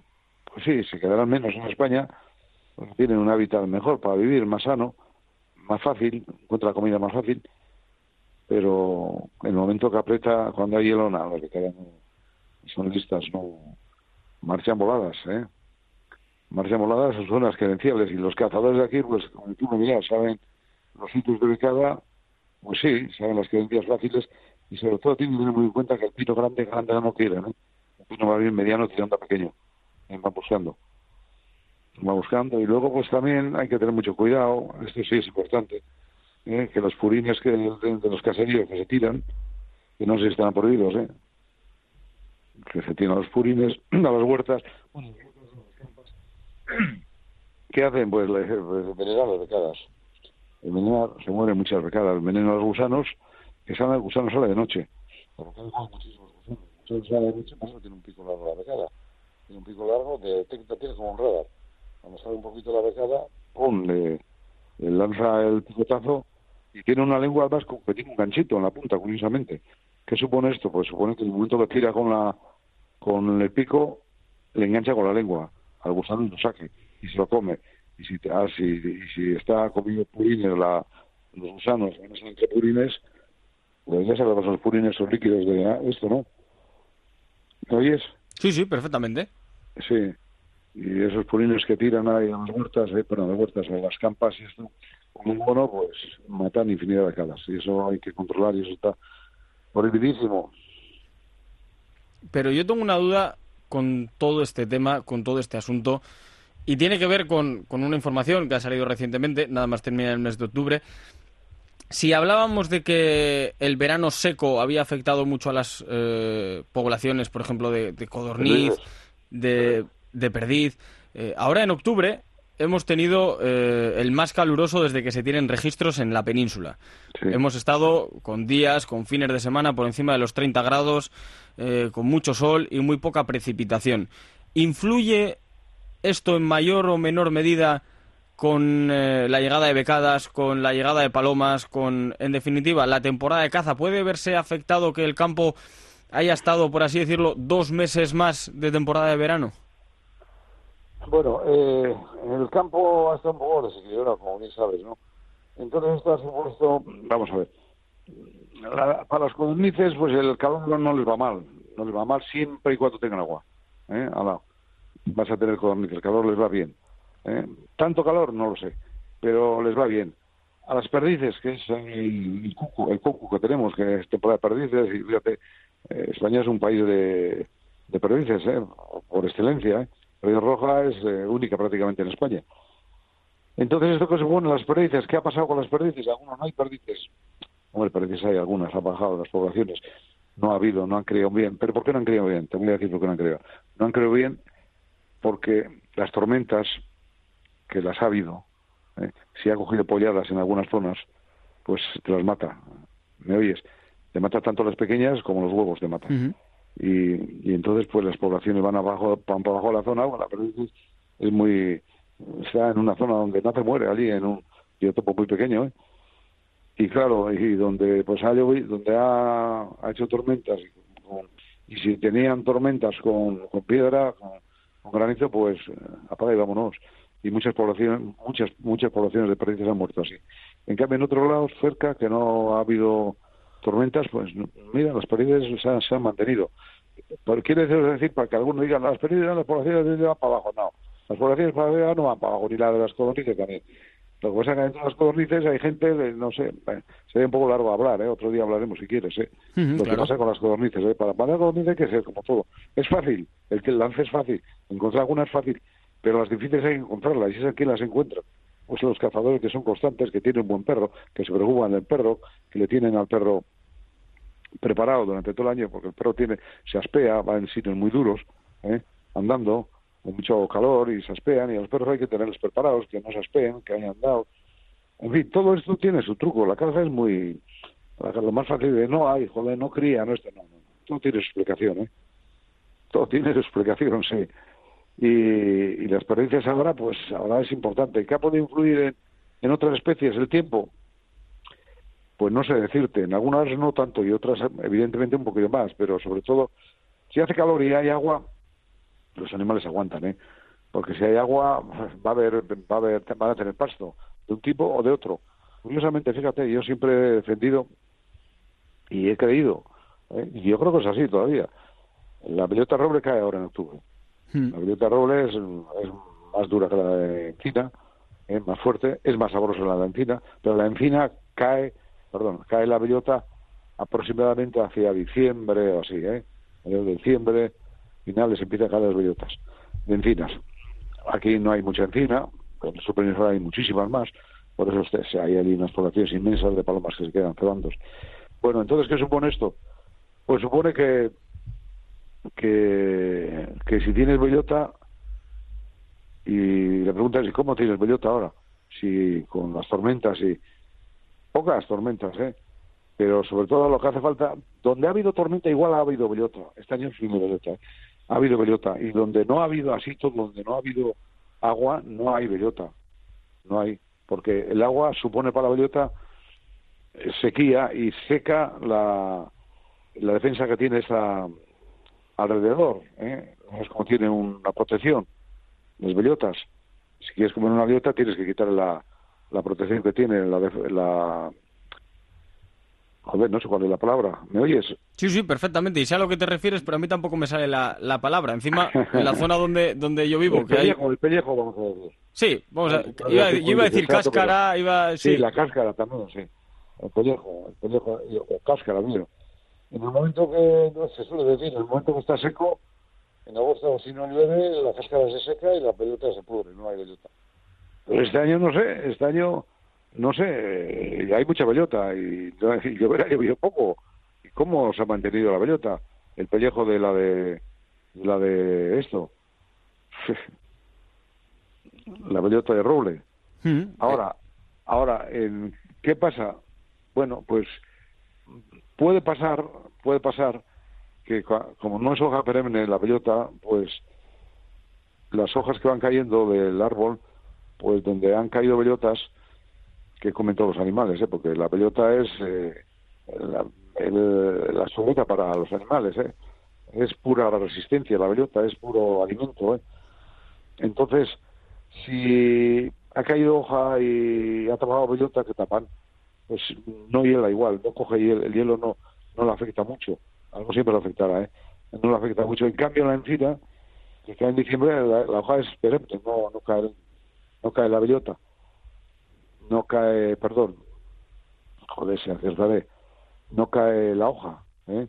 pues sí se quedarán menos en España porque tienen un hábitat mejor para vivir más sano más fácil encuentra comida más fácil pero en el momento que aprieta cuando hay hielo nada que quedan son listas no marchan voladas eh marchan voladas son zonas credenciales y los cazadores de aquí pues como tú me miras saben los sitios de becada pues sí saben las creencias fáciles y sobre todo tienen que tener muy en cuenta que el pino grande grande no quiere ¿no? el pino va bien mediano tirando a pequeño eh, va buscando. Va buscando. Y luego pues también hay que tener mucho cuidado. Esto sí es importante ¿eh? que los purines que de, los caseríos que se tiran que no se están prohibidos ¿eh? que se tiran los purines a las huertas. ¿qué hacen? pues, pues envenenar las becadas. Envenenar, se mueren muchas becadas. Envenenan los gusanos que sale el gusano sale de noche. Gusanos sale de noche pues tiene un pico largo la becada un pico largo detecta tiene como un radar cuando sale un poquito la becada pum le, lanza el picotazo y tiene una lengua además que tiene un ganchito en la punta, curiosamente. ¿Qué supone esto? Pues supone que el momento que tira con la con el pico, le engancha con la lengua al gusano y lo saque, y se lo come. Y si, ah, si, y si está comiendo purines, la, los gusanos, entre purines, pues ya sabemos los purines son líquidos de ah, esto, ¿no? ¿Me oyes? Sí, sí, perfectamente. Sí, y esos purines que tiran ahí en las huertas, eh, perdón, las huertas, en las campas y esto, como un mono, pues matan infinidad de calas. Y eso hay que controlar y eso está prohibidísimo. Pero yo tengo una duda con todo este tema, con todo este asunto, y tiene que ver con, con una información que ha salido recientemente, nada más termina el mes de octubre. Si hablábamos de que el verano seco había afectado mucho a las eh, poblaciones, por ejemplo, de, codorniz, de, de perdiz, eh, ahora en octubre hemos tenido eh, el más caluroso desde que se tienen registros en la península. Hemos estado con días, con fines de semana por encima de los 30 grados, eh, con mucho sol y muy poca precipitación. ¿Influye esto en mayor o menor medida con eh, la llegada de becadas, con la llegada de palomas, con, en definitiva, la temporada de caza? ¿Puede verse afectado que el campo haya estado, por así decirlo, dos meses más de temporada de verano? Bueno, eh, en el campo hasta un poco desequilibrado, como bien sabes, ¿no? Entonces esto ha supuesto, vamos a ver, para los codornices, pues el calor no les va mal, no les va mal siempre y cuando tengan agua, ¿eh? Al Vas a tener codornices, el calor les va bien. ¿eh? Tanto calor, no lo sé, pero les va bien. A las perdices, que es el, cuco, el cuco que tenemos, que es temporada de perdices, y fíjate, España es un país de, de ¿eh? por excelencia, ¿eh? La roja es eh, única prácticamente en España. Entonces, esto que supone las perdices, ¿qué ha pasado con las perdices? Algunos no hay perdices. Hombre, perdices hay algunas, ha bajado las poblaciones. No ha habido, no han creído bien. ¿Pero por qué no han creído bien? Te voy a decir por qué no han creído. No han creído bien porque las tormentas, que las ha habido, ¿eh? si ha cogido polladas en algunas zonas, pues te las mata. ¿Me oyes? Te mata tanto las pequeñas como los huevos te matan y, y entonces pues las poblaciones van abajo van para abajo de la zona la perdiz es muy está en una zona donde no te muere allí en un biotopo muy pequeño ¿eh? y claro y donde pues ha llovido donde ha, ha hecho tormentas y, si tenían tormentas con, con piedra con, granizo pues apaga y vámonos. Y muchas poblaciones muchas muchas poblaciones de perdices han muerto así. En cambio en otros lados cerca que no ha habido tormentas, pues mira, las pérdidas se han, mantenido. Pero quiere decir, para que algunos digan, las pérdidas las poblaciones van para abajo. No, las poblaciones para arriba no van para abajo, ni la de las codornices también. Lo que pasa es que dentro de las codornices hay gente, no sé, eh, sería un poco largo hablar, ¿eh? otro día hablaremos si quieres, ¿eh? lo que pasa con las codornices, ¿eh? para las codornices hay que ser como todo. Es fácil, el que lance es fácil, encontrar algunas es fácil, pero las difíciles hay que encontrarlas, y es aquí las encuentra pues los cazadores que son constantes, que tienen un buen perro, que se preocupan del perro, que le tienen al perro preparado durante todo el año, porque el perro tiene, se aspea, va en sitios muy duros, ¿eh? andando, con mucho calor y se aspean, y a los perros hay que tenerlos preparados, que no se aspeen, que hayan andado. En fin, todo esto tiene su truco. La caza es muy. Lo más fácil de no hay, joder, no cría, no está. No, no, todo tiene su explicación, ¿eh? Todo tiene su explicación, sí. Y, las experiencias ahora, pues ahora es importante. ¿Qué ha podido influir en, otras especies el tiempo? Pues no sé decirte, en algunas no tanto y otras evidentemente un poquito más, pero sobre todo si hace calor y hay agua, los animales aguantan, ¿eh? Porque si hay agua va a haber va a haber van a tener pasto de un tipo o de otro. Curiosamente, fíjate, yo siempre he defendido y he creído, ¿eh? y yo creo que es así todavía. La bellota roble cae ahora en octubre. Hmm. La bellota roble es, más dura que la de encina, es ¿eh? más fuerte, es más sabrosa la de encina, pero la encina cae, perdón, cae la bellota aproximadamente hacia diciembre o así, ¿eh? En diciembre, finales empieza a caer las bellotas de encinas. Aquí no hay mucha encina, en su península hay muchísimas más, por eso usted, hay ahí unas poblaciones inmensas de palomas que se quedan cebando. Bueno, entonces, ¿qué supone esto? Pues supone que que, que si tienes bellota y le preguntas ¿y cómo tienes bellota ahora? Si con las tormentas y pocas tormentas, ¿eh? Pero sobre todo lo que hace falta, donde ha habido tormenta igual ha habido bellota. Este año sí bellota, ¿eh? ha habido bellota y donde no ha habido así donde no ha habido agua, no hay bellota, no hay, porque el agua supone para la bellota eh, sequía y seca la, la defensa que tiene esa alrededor, ¿eh? es como tiene una protección, las bellotas. Si quieres comer una bellota tienes que quitar la, la protección que tiene, la, la... Joder, no sé cuál es la palabra. ¿Me oyes? Sí, sí, perfectamente. Y sé a lo que te refieres, pero a mí tampoco me sale la, la palabra. Encima, en la zona donde, donde yo vivo... El pellejo, el pellejo, vamos a decir. Sí, vamos a... Iba, yo iba a decir cáscara, iba... Sí. la cáscara también, sí. El pellejo, el pellejo, o cáscara, mira. En el momento que, no se suele decir, en el momento que está seco, en agosto si no llueve, la cáscara se seca y la pelota se pudre, no hay bellota. Pero este año no sé, este año no sé, eh, hay mucha bellota y, y llover ha llovido poco. ¿Y cómo se ha mantenido la bellota? El pellejo de la de, la de esto. la bellota de roble. Mm. Ahora, ahora, ¿qué pasa? Bueno, pues Puede pasar, puede pasar que como no es hoja perenne la bellota, pues las hojas que van cayendo del árbol, pues donde han caído bellotas, que comen todos los animales, ¿eh? porque la bellota es eh, la, el, para los animales, ¿eh? es pura resistencia, la bellota es puro alimento. ¿eh? Entonces, si ha caído hoja y ha tapado bellota, que tapan? Pues no hiela igual, no coge hielo, el hielo no, no le afecta mucho, algo siempre le afectará, ¿eh? no le afecta mucho. En cambio, la encina, que cae en diciembre, la, hoja es perenne, no, no, cae, no cae la bellota, no cae, perdón, joder, se acertaré, no cae la hoja, ¿eh?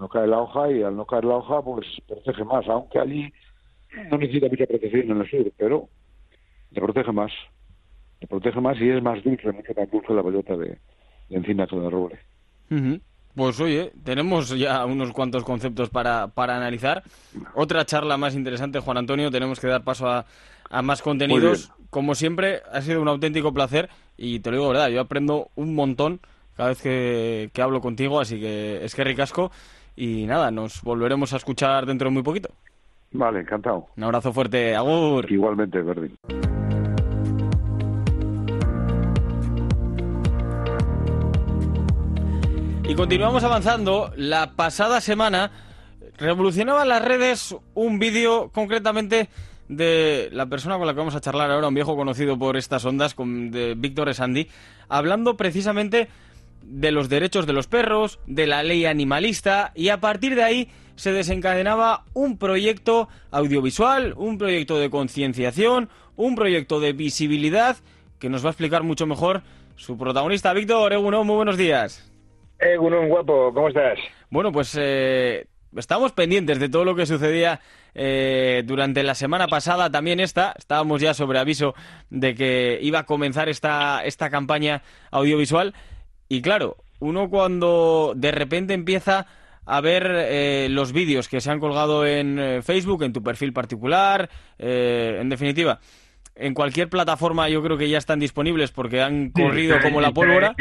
no cae la hoja y al no caer la hoja, pues protege más, aunque allí no necesita mucha protección en el sur, pero te protege más protege más y es más dulce, mucho más dulce la bellota de, encina que de roble. Pues oye, tenemos ya unos cuantos conceptos para, para analizar. Otra charla más interesante, Juan Antonio. Tenemos que dar paso a, a más contenidos. Como siempre, ha sido un auténtico placer y te lo digo verdad, yo aprendo un montón cada vez que, que hablo contigo, así que es que ricasco. Y nada, nos volveremos a escuchar dentro de muy poquito. Vale, encantado. Un abrazo fuerte, Agur. Igualmente, Verdi. Y continuamos avanzando. La pasada semana revolucionaba las redes un vídeo concretamente de la persona con la que vamos a charlar ahora, un viejo conocido por estas ondas, de Víctor Esandi, hablando precisamente de los derechos de los perros, de la ley animalista, y a partir de ahí se desencadenaba un proyecto audiovisual, un proyecto de concienciación, un proyecto de visibilidad, que nos va a explicar mucho mejor su protagonista, Víctor Eguno, muy buenos días. Eh, Gunón, guapo, ¿cómo estás? Bueno, pues eh, estamos pendientes de todo lo que sucedía eh, durante la semana pasada, también esta. Estábamos ya sobre aviso de que iba a comenzar esta, esta campaña audiovisual. Y claro, uno cuando de repente empieza a ver eh, los vídeos que se han colgado en eh, Facebook, en tu perfil particular, en definitiva, en cualquier plataforma yo creo que ya están disponibles porque han corrido como la pólvora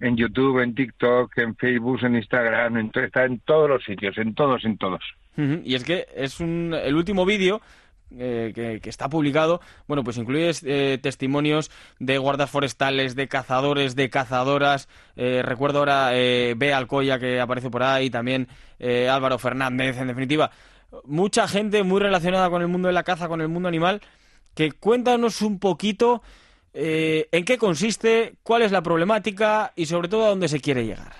en YouTube, en TikTok, en Facebook, en Instagram, está en todos los sitios, en todos, en todos. Y es que es un, el último vídeo que, está publicado, bueno, pues incluye testimonios de guardas forestales, de cazadores, de cazadoras. recuerdo ahora B. Alcoya que aparece por ahí, también Álvaro Fernández, en definitiva. Mucha gente muy relacionada con el mundo de la caza, con el mundo animal, que cuéntanos un poquito eh, en qué consiste, cuál es la problemática y sobre todo a dónde se quiere llegar.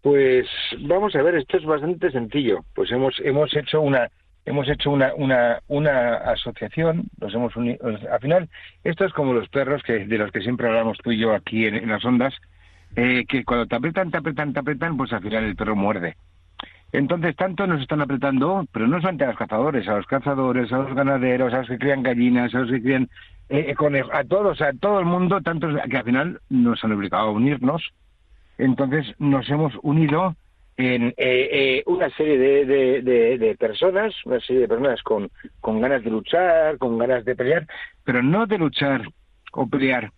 Pues vamos a ver, esto es bastante sencillo. Pues hemos hemos hecho una hemos hecho una una, una asociación, nos hemos unido. Al final, esto es como los perros que de los que siempre hablamos tú y yo aquí en, las ondas, eh, que cuando te apretan, te apretan, te apretan, pues al final el perro muerde. Entonces, tanto nos están apretando, pero no solamente a los cazadores, a los cazadores, a los ganaderos, a los que crían gallinas, a los que crían eh, a todos, a todo el mundo, tantos que al final nos han obligado a unirnos. Entonces nos hemos unido en eh, eh, una serie de, de, personas, una serie de personas con, con ganas de luchar, con ganas de pelear, pero no de luchar o pelear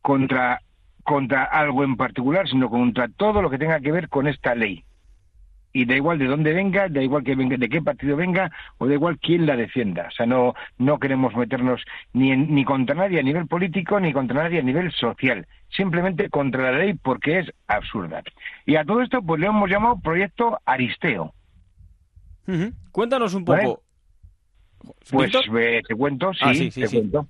contra, contra algo en particular, sino contra todo lo que tenga que ver con esta ley y da igual de dónde venga, da igual que venga, de qué partido venga o da igual quién la defienda. O sea, no, no queremos meternos ni, ni contra nadie a nivel político ni contra nadie a nivel social, simplemente contra la ley porque es absurda. Y a todo esto pues le hemos llamado Proyecto Aristeo. Cuéntanos un poco. Pues eh, te cuento, ah, sí, te cuento.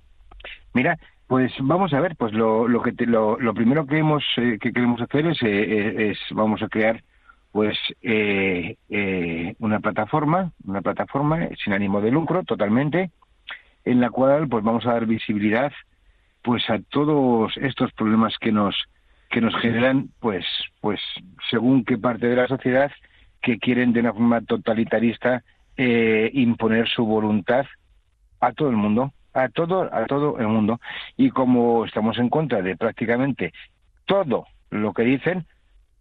Mira, pues vamos a ver, pues lo, lo que lo, lo, primero que hemos eh, que queremos hacer es, eh, es vamos a crear pues eh, eh, una plataforma, una plataforma sin ánimo de lucro totalmente, en la cual pues vamos a dar visibilidad pues a todos estos problemas que nos que nos generan pues pues según qué parte de la sociedad que quieren de una forma totalitarista eh, imponer su voluntad a todo el mundo a todo a todo el mundo y como estamos en contra de prácticamente todo lo que dicen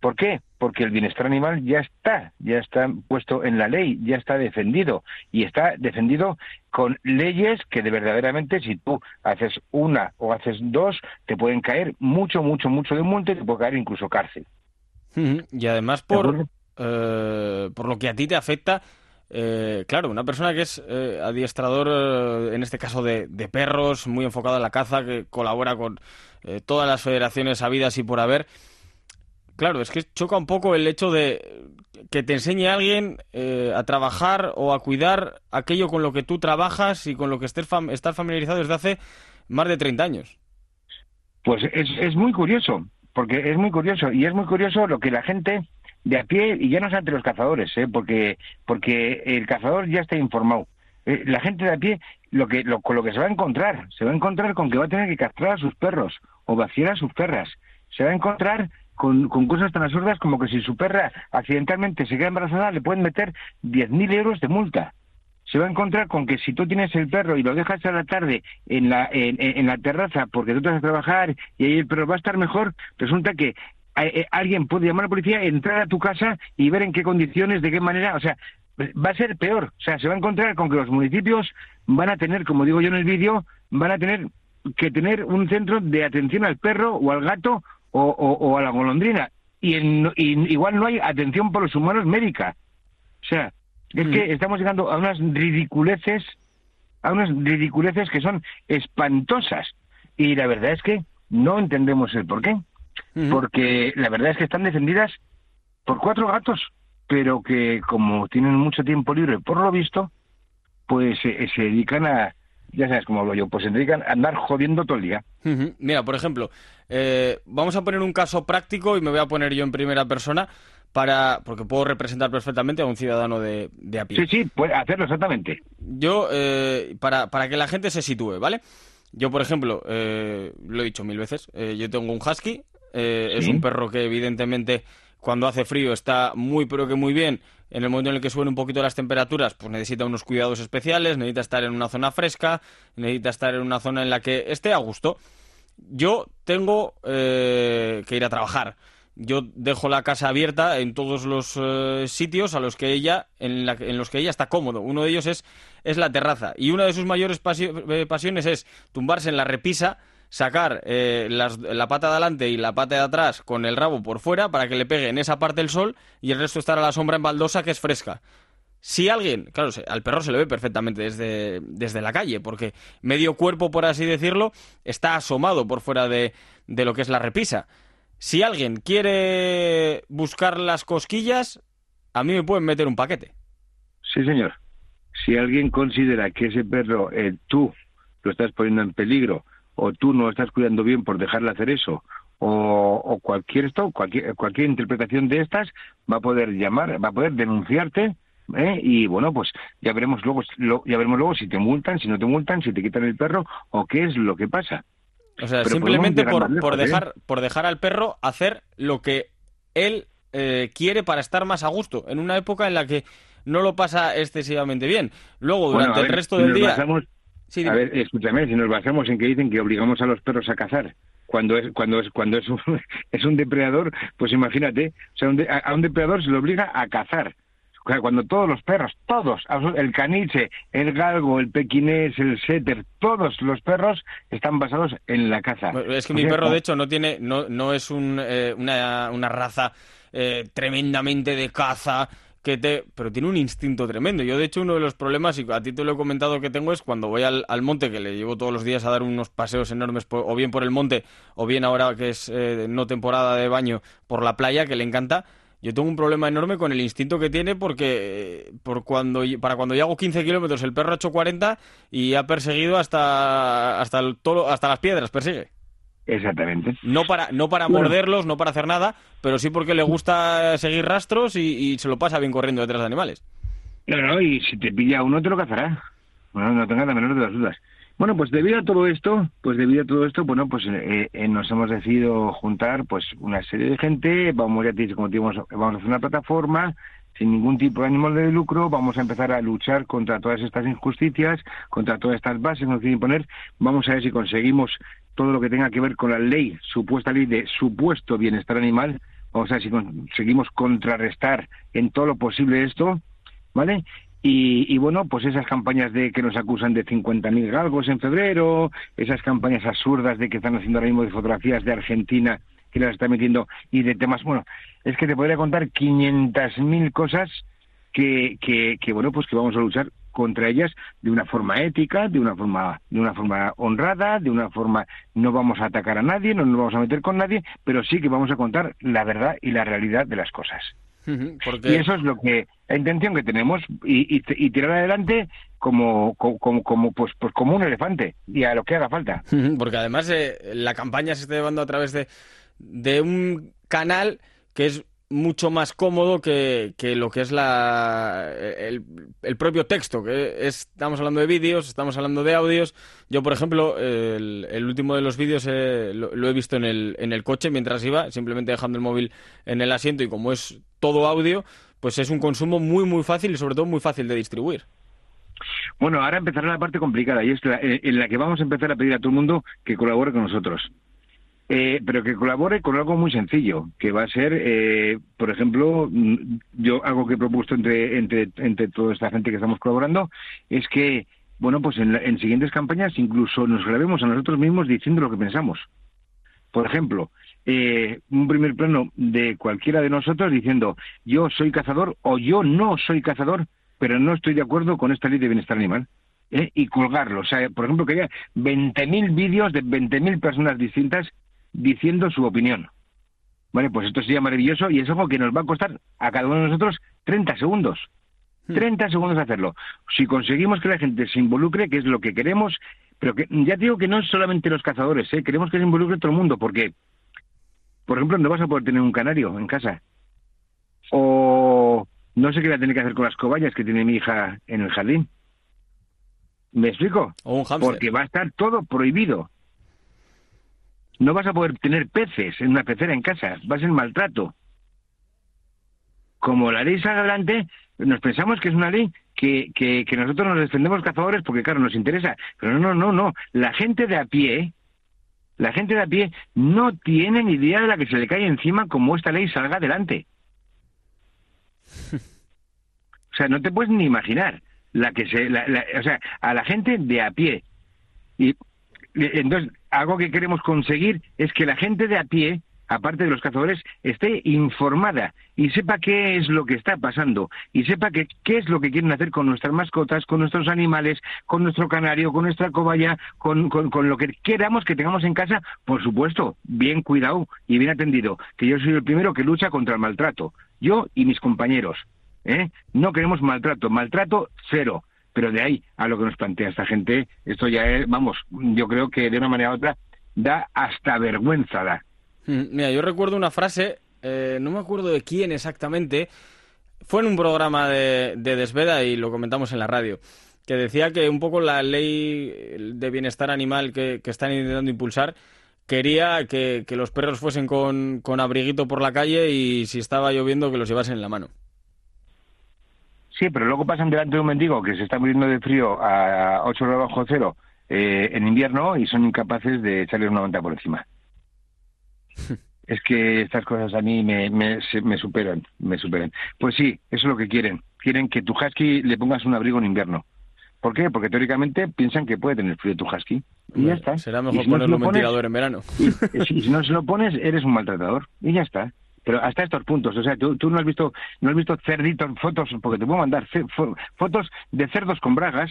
¿Por qué? Porque el bienestar animal ya está, ya está puesto en la ley, ya está defendido y está defendido con leyes que de verdaderamente si tú haces una o haces dos te pueden caer mucho, mucho, mucho de multa y te puede caer incluso cárcel. Y además por, eh, por lo que a ti te afecta, eh, claro, una persona que es eh, adiestrador, en este caso de, de, perros, muy enfocado en la caza, que colabora con todas las federaciones habidas y por haber, Claro, es que choca un poco el hecho de que te enseñe alguien eh, a trabajar o a cuidar aquello con lo que tú trabajas y con lo que estés estás familiarizado desde hace más de 30 años. Pues es, es muy curioso, porque es muy curioso, y es muy curioso lo que la gente de a pie, y ya no es ante los cazadores, ¿eh? porque, porque el cazador ya está informado. Eh, la gente de a pie, lo que, lo, con lo que se va a encontrar, se va a encontrar con que va a tener que castrar a sus perros o vaciar a sus perras. Se va a encontrar con, cosas tan absurdas como que si su perra accidentalmente se queda embarazada le pueden meter 10.000 euros de multa. Se va a encontrar con que si tú tienes el perro y lo dejas a la tarde en la, en, la terraza porque tú te vas a trabajar y ahí el va a estar mejor, resulta que eh, eh, alguien puede llamar a la policía, entrar a tu casa y ver en qué condiciones, de qué manera, o sea, va a ser peor. O sea, se va a encontrar con que los municipios van a tener, como digo yo en el vídeo, van a tener que tener un centro de atención al perro o al gato o, a la golondrina. Y, igual no hay atención por los humanos médica. O sea, es que mm. estamos llegando a unas ridiculeces, a unas ridiculeces que son espantosas. Y la verdad es que no entendemos el por qué. Porque la verdad es que están defendidas por cuatro gatos, pero que como tienen mucho tiempo libre, por lo visto, pues se dedican a, ya sabes cómo hablo yo, pues se dedican a andar jodiendo todo el día. Mira, por ejemplo, eh, vamos a poner un caso práctico y me voy a poner yo en primera persona para porque puedo representar perfectamente a un ciudadano de, de a pie. Sí, sí, puede hacerlo exactamente. Yo, eh, para, para que la gente se sitúe, ¿vale? Yo, por ejemplo, eh, lo he dicho mil veces, yo tengo un husky, es un perro que evidentemente cuando hace frío está muy pero que muy bien en el momento en el que suben un poquito las temperaturas, pues necesita unos cuidados especiales, necesita estar en una zona fresca, necesita estar en una zona en la que esté a gusto. Yo tengo eh, que ir a trabajar. Yo dejo la casa abierta en todos los eh, sitios a los que ella, en, los que ella está cómodo. Uno de ellos es, es la terraza. Y una de sus mayores eh, pasiones es tumbarse en la repisa sacar eh, la pata de adelante y la pata de atrás con el rabo por fuera para que le pegue en esa parte el sol y el resto estar a la sombra en baldosa que es fresca. Si alguien, claro, al perro se le ve perfectamente desde, desde la calle, porque medio cuerpo, por así decirlo, está asomado por fuera de, de lo que es la repisa. Si alguien quiere buscar las cosquillas, a mí me pueden meter un paquete. Sí, señor. Si alguien considera que ese perro, eh, tú lo estás poniendo en peligro, o tú no lo estás cuidando bien por dejarle hacer eso, o, cualquier esto, cualquier, cualquier interpretación de estas, va a poder llamar, va a poder denunciarte ¿eh? y bueno pues ya veremos luego ya veremos luego si te multan si no te multan si te quitan el perro o qué es lo que pasa o sea simplemente por, por ¿eh? dejar por dejar al perro hacer lo que él eh, quiere para estar más a gusto en una época en la que no lo pasa excesivamente bien luego durante el resto del día a ver escúchame si nos basamos en que dicen que obligamos a los perros a cazar cuando es cuando es cuando es un, es un depredador pues imagínate o sea a un depredador se le obliga a cazar cuando todos los perros, todos, el caniche, el galgo, el pequinés, el setter, todos los perros están basados en la caza. Es que mi perro, de hecho, no tiene, no, no es un, eh, una, una, raza eh, tremendamente de caza. Que te, pero tiene un instinto tremendo. Yo, de hecho, uno de los problemas, y a ti te lo he comentado que tengo, es cuando voy al, monte, que le llevo todos los días a dar unos paseos enormes, o bien por el monte, o bien ahora que es eh, no temporada de baño, por la playa, que le encanta yo tengo un problema enorme con el instinto que tiene porque eh, por cuando para cuando yo hago 15 kilómetros el perro ha hecho 40 y ha perseguido hasta hasta el, todo, hasta las piedras persigue exactamente. No para no para morderlos no para hacer nada pero sí porque le gusta seguir rastros y, se lo pasa bien corriendo detrás de animales. No no y si te pilla uno te lo cazará. Bueno no tengas la menor de las dudas. Bueno, pues debido a todo esto, pues debido a todo esto, bueno, pues eh, eh, nos hemos decidido juntar, pues una serie de gente, vamos ya te como vamos a hacer una plataforma sin ningún tipo de ánimo de lucro, vamos a empezar a luchar contra todas estas injusticias, contra todas estas bases que nos quieren poner, vamos a ver si conseguimos todo lo que tenga que ver con la ley, supuesta ley de supuesto bienestar animal, vamos a ver si conseguimos contrarrestar en todo lo posible esto, ¿vale? Y, bueno, pues esas campañas de que nos acusan de 50.000 galgos en febrero, esas campañas absurdas de que están haciendo ahora mismo de fotografías de Argentina que las están metiendo y de temas, bueno, es que te podría contar 500.000 cosas que, que, que, bueno, pues que vamos a luchar contra ellas de una forma ética, de una forma, de una forma honrada, de una forma no vamos a atacar a nadie, no nos vamos a meter con nadie, pero sí que vamos a contar la verdad y la realidad de las cosas. Y eso es lo que la intención que tenemos y, tirar adelante como, como, como, pues, pues como un elefante y a lo que haga falta. Porque además eh, la campaña se está llevando a través de, de un canal que es mucho más cómodo que, que lo que es la, el, propio texto. Que estamos hablando de vídeos, estamos hablando de audios. Yo, por ejemplo, el, último de los vídeos eh, lo, he visto en el, en el coche mientras iba, simplemente dejando el móvil en el asiento y como es todo audio, pues es un consumo muy, muy fácil y sobre todo muy fácil de distribuir. Bueno, ahora empezará la parte complicada y es en la que vamos a empezar a pedir a todo el mundo que colabore con nosotros. Eh, pero que colabore con algo muy sencillo, que va a ser, eh, por ejemplo, mm, yo algo que he propuesto entre, entre, entre toda esta gente que estamos colaborando, es que, bueno, pues en, en siguientes campañas incluso nos grabemos a nosotros mismos diciendo lo que pensamos. Por ejemplo, eh, un primer plano de cualquiera de nosotros diciendo yo soy cazador o yo no soy cazador, pero no estoy de acuerdo con esta ley de bienestar animal. ¿eh? Y colgarlo. O sea, por ejemplo, que haya 20.000 vídeos de 20.000 personas distintas diciendo su opinión. Vale, pues esto sería maravilloso y es algo que nos va a costar a cada uno de nosotros 30 segundos. 30 hmm. segundos hacerlo. Si conseguimos que la gente se involucre, que es lo que queremos, pero que ya digo que no es solamente los cazadores, ¿eh? queremos que se involucre todo el mundo, porque por ejemplo, no vas a poder tener un canario en casa. O no sé qué va a tener que hacer con las cobayas que tiene mi hija en el jardín. ¿Me explico? O un Porque va a estar todo prohibido. No vas a poder tener peces en una pecera en casa. Va a ser maltrato. Como la ley salga adelante, nos pensamos que es una ley que, que, nosotros nos defendemos cazadores porque, claro, nos interesa. Pero no, no, no. La gente de a pie, la gente de a pie no tiene ni idea de la que se le cae encima como esta ley salga adelante. O sea, no te puedes ni imaginar la que se, o sea, a la gente de a pie. Y entonces, algo que queremos conseguir es que la gente de a pie aparte de los cazadores, esté informada y sepa qué es lo que está pasando y sepa qué es lo que quieren hacer con nuestras mascotas, con nuestros animales, con nuestro canario, con nuestra cobaya, con, con, lo que queramos que tengamos en casa, por supuesto, bien cuidado y bien atendido, que yo soy el primero que lucha contra el maltrato, yo y mis compañeros. ¿eh? No queremos maltrato, maltrato cero. Pero de ahí a lo que nos plantea esta gente, esto ya es, vamos, yo creo que de una manera u otra da hasta vergüenza da. Mm, mira, yo recuerdo una frase, eh, no me acuerdo de quién exactamente, fue en un programa de, Desveda y lo comentamos en la radio, que decía que un poco la ley de bienestar animal que, están intentando impulsar quería que, los perros fuesen con, con, abriguito por la calle y si estaba lloviendo que los llevasen en la mano. Sí, pero luego pasan delante de un mendigo que se está muriendo de frío a 8 grados bajo cero eh, en invierno y son incapaces de echarle una manta por encima. es que estas cosas a mí me, me, me, superan, me superan. Pues sí, eso es lo que quieren. Quieren que tu husky le pongas un abrigo en invierno. ¿Por qué? Porque teóricamente piensan que puede tener frío tu husky. Y ya está. Será mejor ponerle un ventilador en verano. Y, si no se lo pones, eres un maltratador. Y ya está. Pero hasta estos puntos, o sea, tú, tú no has visto no has visto cerditos, fotos, porque te puedo mandar fotos de cerdos con bragas,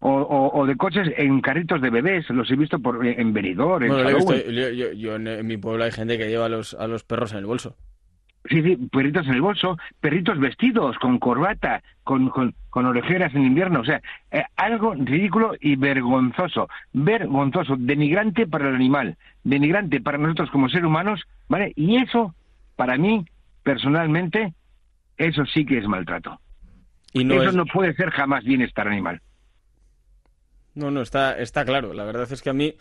o, de coches en carritos de bebés, los he visto por, en Benidorm, en yo, en, mi pueblo hay gente que lleva a los, a los perros en el bolso. Sí, sí, perritos en el bolso, perritos vestidos, con corbata, con, con, con orejeras en invierno, o sea, eh, algo ridículo y vergonzoso, vergonzoso, denigrante para el animal, denigrante para nosotros como seres humanos, ¿vale? Y eso, para mí, personalmente, eso sí que es maltrato. Y no eso no puede ser jamás bienestar animal. No, no, está, está claro. La verdad es que a mí,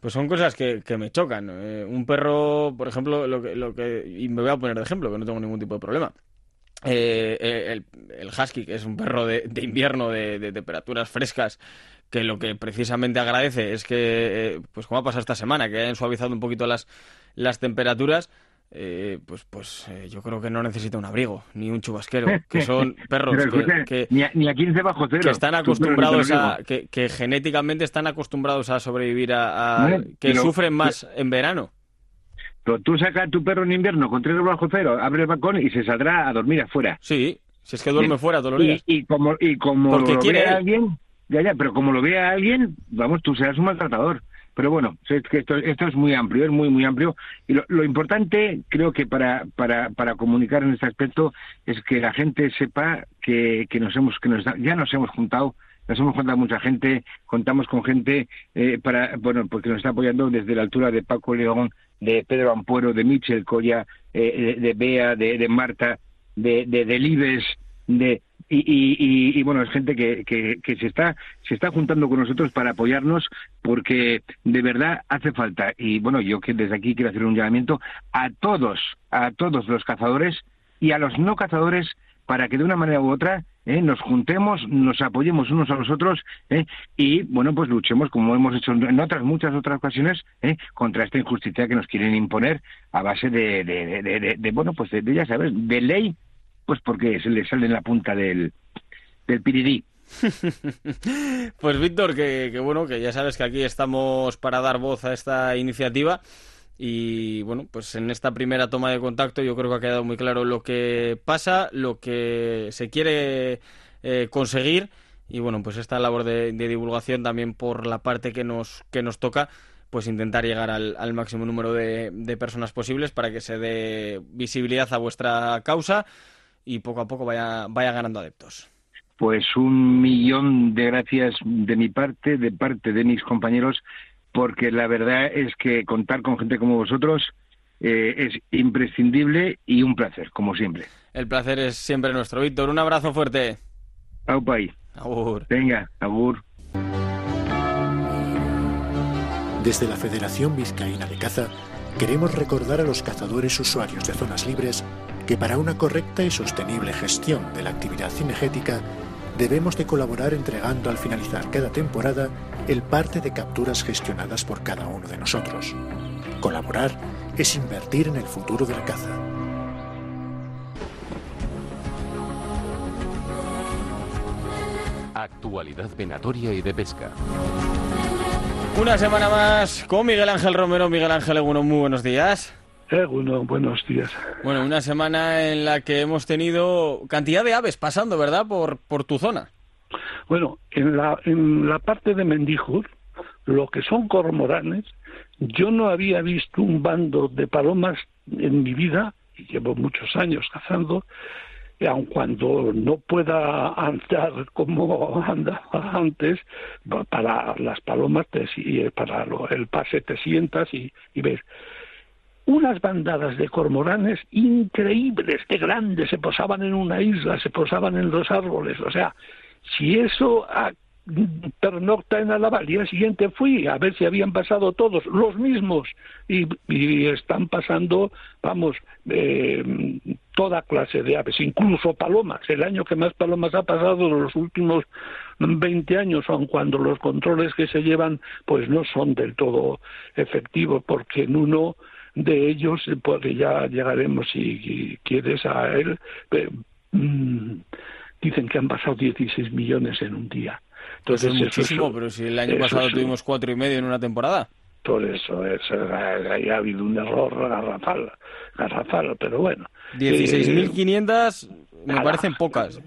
pues son cosas que, que me chocan. Eh, un perro, por ejemplo, lo que, lo que, y me voy a poner de ejemplo, que no tengo ningún tipo de problema. Eh, eh, el, el, husky, que es un perro de, invierno, de, de, temperaturas frescas, que lo que precisamente agradece es que, pues como ha pasado esta semana, que hayan suavizado un poquito las, las temperaturas, eh, pues pues eh, yo creo que no necesita un abrigo ni un chubasquero que son perros que, ni, a, 15 bajo cero que están acostumbrados a que, que, genéticamente están acostumbrados a sobrevivir a, que sufren más en verano. Pero tú sacas a tu perro en invierno con 3 bajo cero abre el balcón y se saldrá a dormir afuera. Sí si es que duerme fuera todos los días. y, como y como lo quiere alguien ya ya pero como lo vea alguien vamos tú serás un maltratador pero bueno, esto, esto es muy amplio, es muy, muy amplio. Y lo, importante, creo que para, para, para comunicar en este aspecto, es que la gente sepa que, que nos hemos, que nos, ya nos hemos juntado nos hemos juntado mucha gente, contamos con gente eh, para, bueno, porque nos está apoyando desde la altura de Paco León, de Pedro Ampuero, de Michel Coya, eh, de, Bea, de, de Marta, de, de Delibes, de, y, y, bueno, es gente que, que, se, está, se está juntando con nosotros para apoyarnos porque de verdad hace falta. Y bueno, yo que desde aquí quiero hacer un llamamiento a todos, a todos los cazadores y a los no cazadores para que de una manera u otra eh, nos juntemos, nos apoyemos unos a los otros eh, y, bueno, pues luchemos, como hemos hecho en otras muchas otras ocasiones, eh, contra esta injusticia que nos quieren imponer a base de, de bueno, pues de, ya sabes, de ley pues porque se le sale en la punta del, del piridí. pues Víctor, que, bueno, que ya sabes que aquí estamos para dar voz a esta iniciativa. Y bueno, pues en esta primera toma de contacto yo creo que ha quedado muy claro lo que pasa, lo que se quiere eh, conseguir y bueno, pues esta labor de, divulgación también por la parte que nos, que nos toca, pues intentar llegar al, máximo número de, de personas posibles para que se dé visibilidad a vuestra causa y poco a poco vaya, vaya ganando adeptos. Pues un millón de gracias de mi parte, de parte de mis compañeros, porque la verdad es que contar con gente como vosotros eh, es imprescindible y un placer, como siempre. El placer es siempre nuestro, Víctor. Un abrazo fuerte. Aupai. Agur. Venga, agur. Desde la Federación Vizcaína de Caza, queremos recordar a los cazadores usuarios de zonas libres que para una correcta y sostenible gestión de la actividad cinegética debemos de colaborar entregando al finalizar cada temporada el parte de capturas gestionadas por cada uno de nosotros. Colaborar es invertir en el futuro de la caza. Actualidad venatoria y de pesca. Una semana más con Miguel Ángel Romero. Miguel Ángel, muy buenos días. Eh, bueno, buenos días. Bueno, una semana en la que hemos tenido cantidad de aves pasando, ¿verdad? Por, por tu zona. Bueno, en la, en la parte de Mendijur, lo que son cormoranes, yo no había visto un bando de palomas en mi vida, y llevo muchos años cazando, y aun cuando no pueda andar como andaba antes, para las palomas y para el pase te sientas y, y ves unas bandadas de cormoranes increíbles, de grandes, se posaban en una isla, se posaban en los árboles, o sea, si eso pernocta en Alaba, al día siguiente fui a ver si habían pasado todos, los mismos, y, están pasando, vamos, eh, toda clase de aves, incluso palomas. El año que más palomas ha pasado los últimos 20 años, aun cuando los controles que se llevan, pues no son del todo efectivos, porque en uno de ellos, porque ya llegaremos si quieres a él, eh, mm, dicen que han pasado 16 millones en un día. Entonces, es muchísimo, pero si el año pasado tuvimos cuatro y medio en una temporada. Por eso, es, ha habido un error garrafal, garrafal pero bueno. 16.500 me parecen pocas.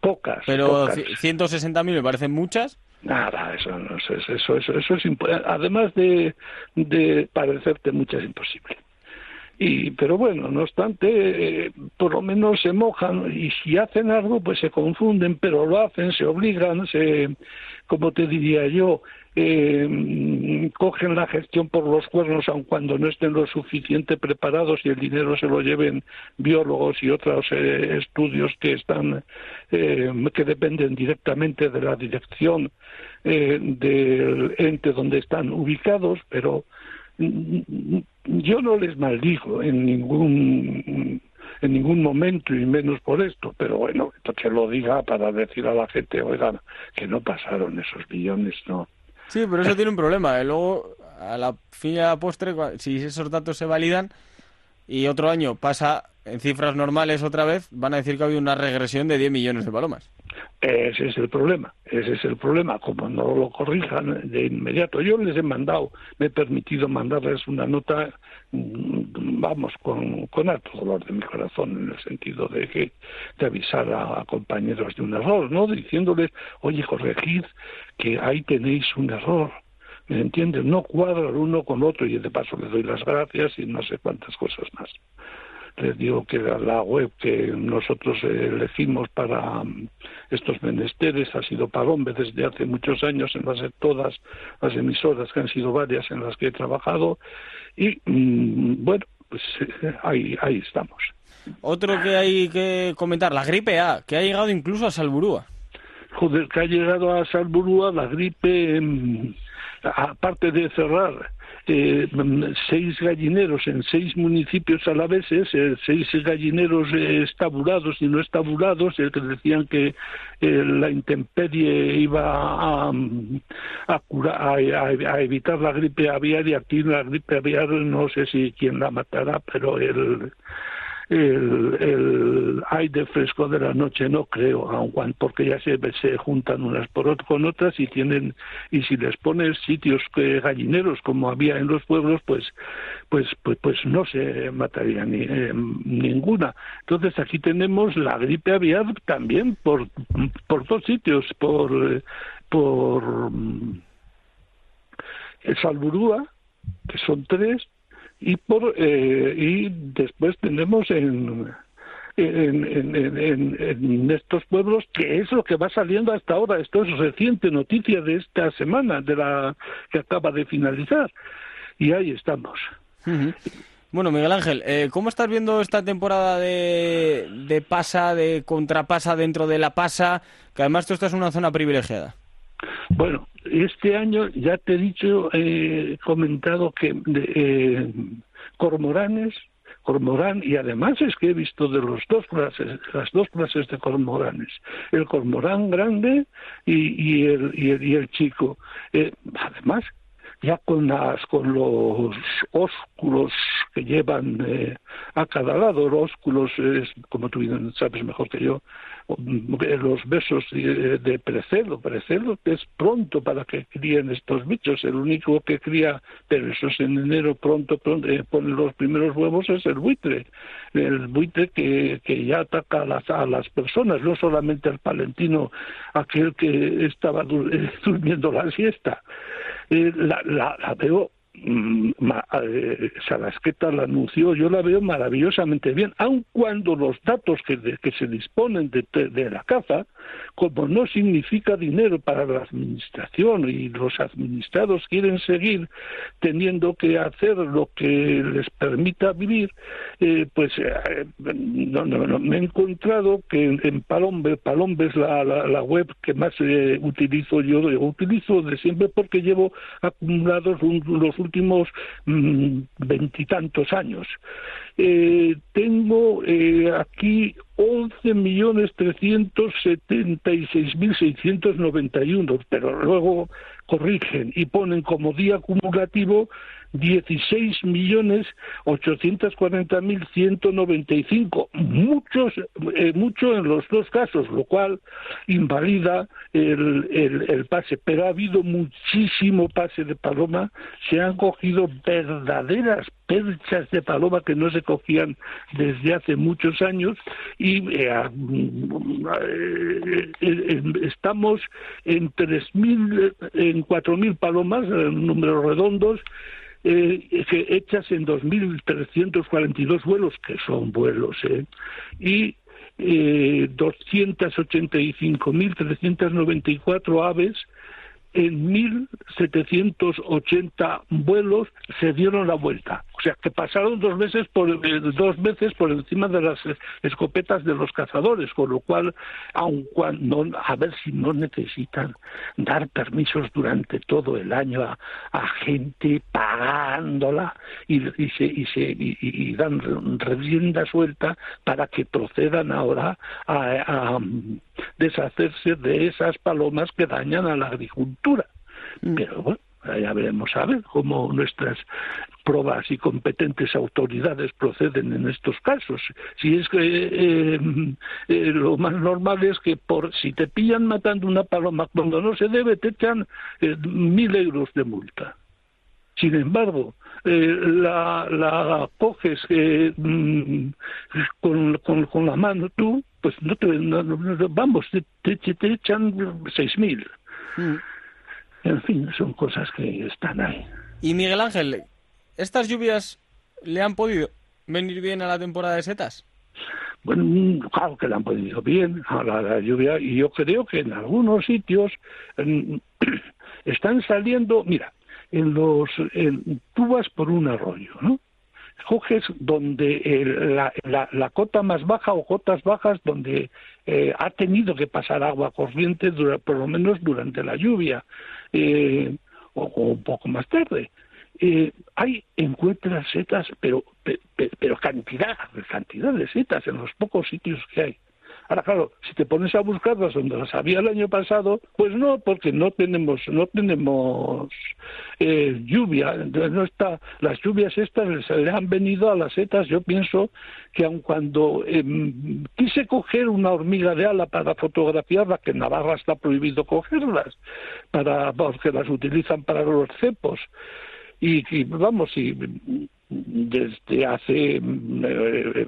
Pocas. Pero 160.000 me parecen muchas. Nada, eso, eso, eso, eso, eso es además de, de parecerte muchas imposible. Y, pero bueno, no obstante, eh, por lo menos se mojan y si hacen algo, pues se confunden, pero lo hacen, se obligan, se, como te diría yo, eh, cogen la gestión por los cuernos, aun cuando no estén lo suficiente preparados y el dinero se lo lleven biólogos y otros eh, estudios que están, que dependen directamente de la dirección del ente donde están ubicados, pero yo no les maldigo en ningún en ningún momento y menos por esto, pero bueno, que lo diga para decir a la gente, oigan, que no pasaron esos billones, no. Sí, pero eso tiene un problema. ¿eh? Luego, a la fin y a la postre, si esos datos se validan y otro año pasa en cifras normales otra vez, van a decir que ha habido una regresión de 10 millones de palomas. Ese es el problema, ese es el problema. Como no lo corrijan de inmediato, yo les he mandado, me he permitido mandarles una nota, vamos, con, con alto dolor de mi corazón, en el sentido de que de avisar a, compañeros de un error, ¿no? Diciéndoles, oye, corregid que ahí tenéis un error. ¿Me entiendes? No cuadra el uno con otro y de paso les doy las gracias y no sé cuántas cosas más les digo que la web que nosotros elegimos para mm, estos menesteres ha sido Palombe desde hace muchos años en las todas las emisoras que han sido varias en las que he trabajado y mm, bueno pues eh, ahí ahí estamos. Otro que hay que comentar la gripe A que ha llegado incluso a Salburúa. Joder que ha llegado a Salburúa la gripe mm, aparte de cerrar eh, seis gallineros en seis municipios alaveses, eh, seis gallineros eh, estabulados y no estabulados, eh, que decían que eh, la intemperie iba a, a, a, evitar la gripe aviar y aquí la gripe aviar no sé si quién la matará, pero el el, aire fresco de la noche no creo, aun porque ya se, se juntan unas por con otras y tienen y si les pones sitios que gallineros como había en los pueblos, pues pues pues, pues no se mataría ni eh, ninguna. Entonces aquí tenemos la gripe aviar también por por dos sitios, por por el Salburúa, que son tres, y por eh, y después tenemos en en, en, en, estos pueblos, que es lo que va saliendo hasta ahora. Esto es reciente noticia de esta semana, de la que acaba de finalizar. Y ahí estamos. Bueno, Miguel Ángel, eh, ¿cómo estás viendo esta temporada de, de pasa, de contrapasa dentro de la pasa? Que además tú estás en una zona privilegiada. Bueno, este año ya te he dicho, he comentado que eh, cormoranes, cormorán, y además es que he visto de los dos clases, las dos clases de cormoranes, el cormorán grande y, y, el, y, el, chico. Eh, además, ya con las con los ósculos que llevan eh, a cada lado, los ósculos es como tú sabes mejor que yo, los besos de, de precelo, precelo que es pronto para que críen estos bichos, el único que cría, pero eso es en enero pronto, pronto eh, pone los primeros huevos es el buitre, el buitre que, ya ataca a las, a las personas, no solamente al palentino, aquel que estaba durmiendo la siesta. La, la, la veo Salasqueta la anunció, yo la veo maravillosamente bien, aun cuando los datos que, se disponen de, de, la caza, como no significa dinero para la administración y los administrados quieren seguir teniendo que hacer lo que les permita vivir, eh, pues eh, no, no, me he encontrado que en, Palombe, Palombe es la, la, web que más utilizo yo, utilizo de siempre porque llevo acumulados los últimos mm, veintitantos años. Eh, tengo eh, aquí 11.376.691, pero luego corrigen y ponen como día acumulativo 16.840.195, muchos, eh, mucho en los dos casos, lo cual invalida el, el, el, pase. Pero ha habido muchísimo pase de paloma, se han cogido verdaderas perchas de paloma que no se cogían desde hace muchos años y eh, eh, eh, estamos en 3.000, en 4.000 palomas, números redondos, hechas en 2.342 vuelos, que son vuelos, y eh, 285.394 aves en 1.780 vuelos se dieron la vuelta. O sea, que pasaron dos veces por, eh, dos veces por encima de las escopetas de los cazadores, con lo cual, aun cuando, a ver si no necesitan dar permisos durante todo el año a, gente pagándola y, se, y, se, y, dan rienda suelta para que procedan ahora a, a deshacerse de esas palomas que dañan a la agricultura. Mm. Pero bueno, ya veremos a ver cómo nuestras pruebas y competentes autoridades proceden en estos casos. Si es que eh, eh, lo más normal es que por si te pillan matando una paloma cuando no se debe te echan eh, mil euros de multa. Sin embargo, la, la coges mm, con, con, la mano tú, pues no te, vamos, te, te, echan seis mil. Mm. En fin, son cosas que están ahí. Y Miguel Ángel, ¿estas lluvias le han podido venir bien a la temporada de setas? Bueno, claro que le han podido bien a la, lluvia y yo creo que en algunos sitios están saliendo, mira, en los en, tú vas por un arroyo, ¿no? Coges donde la, la, cota más baja o cotas bajas donde eh, ha tenido que pasar agua corriente por lo menos durante la lluvia eh, o, un poco más tarde. Eh, hay encuentras setas, pero, pero cantidad, cantidad de setas en los pocos sitios que hay. Ahora, claro, si te pones a buscarlas donde las había el año pasado, pues no, porque no tenemos, no tenemos eh, lluvia. Entonces no está, las lluvias estas le han venido a las setas. Yo pienso que aun cuando em, quise coger una hormiga de ala para fotografiarla, que en Navarra está prohibido cogerlas, para porque las utilizan para los cepos. Y, y vamos, y desde hace eh,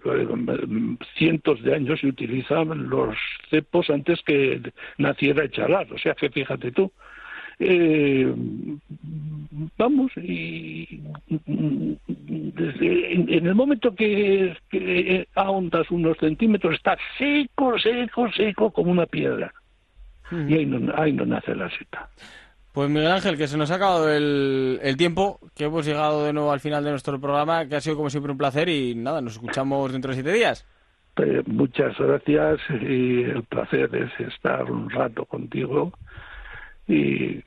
cientos de años se utilizaban los cepos antes que naciera el chalar, o sea que fíjate tú. Eh, vamos, y desde, en, el momento que, que, ahondas unos centímetros está seco, seco, seco como una piedra. Y ahí no, ahí no nace la seta. Pues Miguel Ángel, que se nos ha acabado el, tiempo, que hemos llegado de nuevo al final de nuestro programa, que ha sido como siempre un placer y nada, nos escuchamos dentro de siete días. Pues muchas gracias y el placer es estar un rato contigo y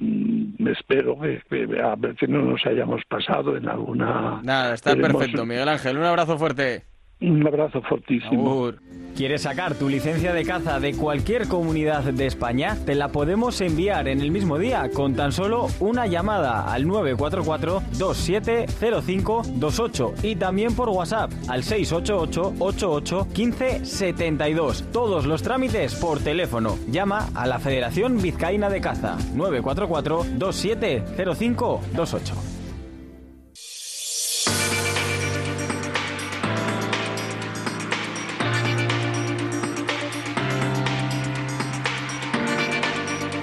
me espero que, a ver que no nos hayamos pasado en alguna... Nada, está perfecto, Miguel Ángel, un abrazo fuerte. Un abrazo fortísimo. ¿Quieres sacar tu licencia de caza de cualquier comunidad de España? Te la podemos enviar en el mismo día con tan solo una llamada al 944-270528 y también por WhatsApp al 688-88-1572. Todos los trámites por teléfono. Llama a la Federación Vizcaína de Caza 944-270528.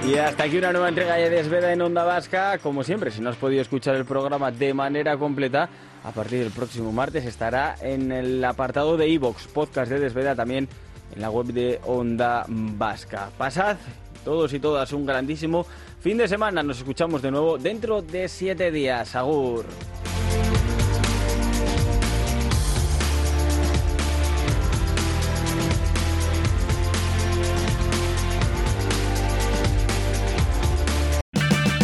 Y hasta aquí una nueva entrega de Desveda en Onda Vasca. Como siempre, si no has podido escuchar el programa de manera completa, a partir del próximo martes estará en el apartado de Evox, podcast de Desveda, también en la web de Onda Vasca. Pasad todos y todas un grandísimo fin de semana. Nos escuchamos de nuevo dentro de siete días. Agur.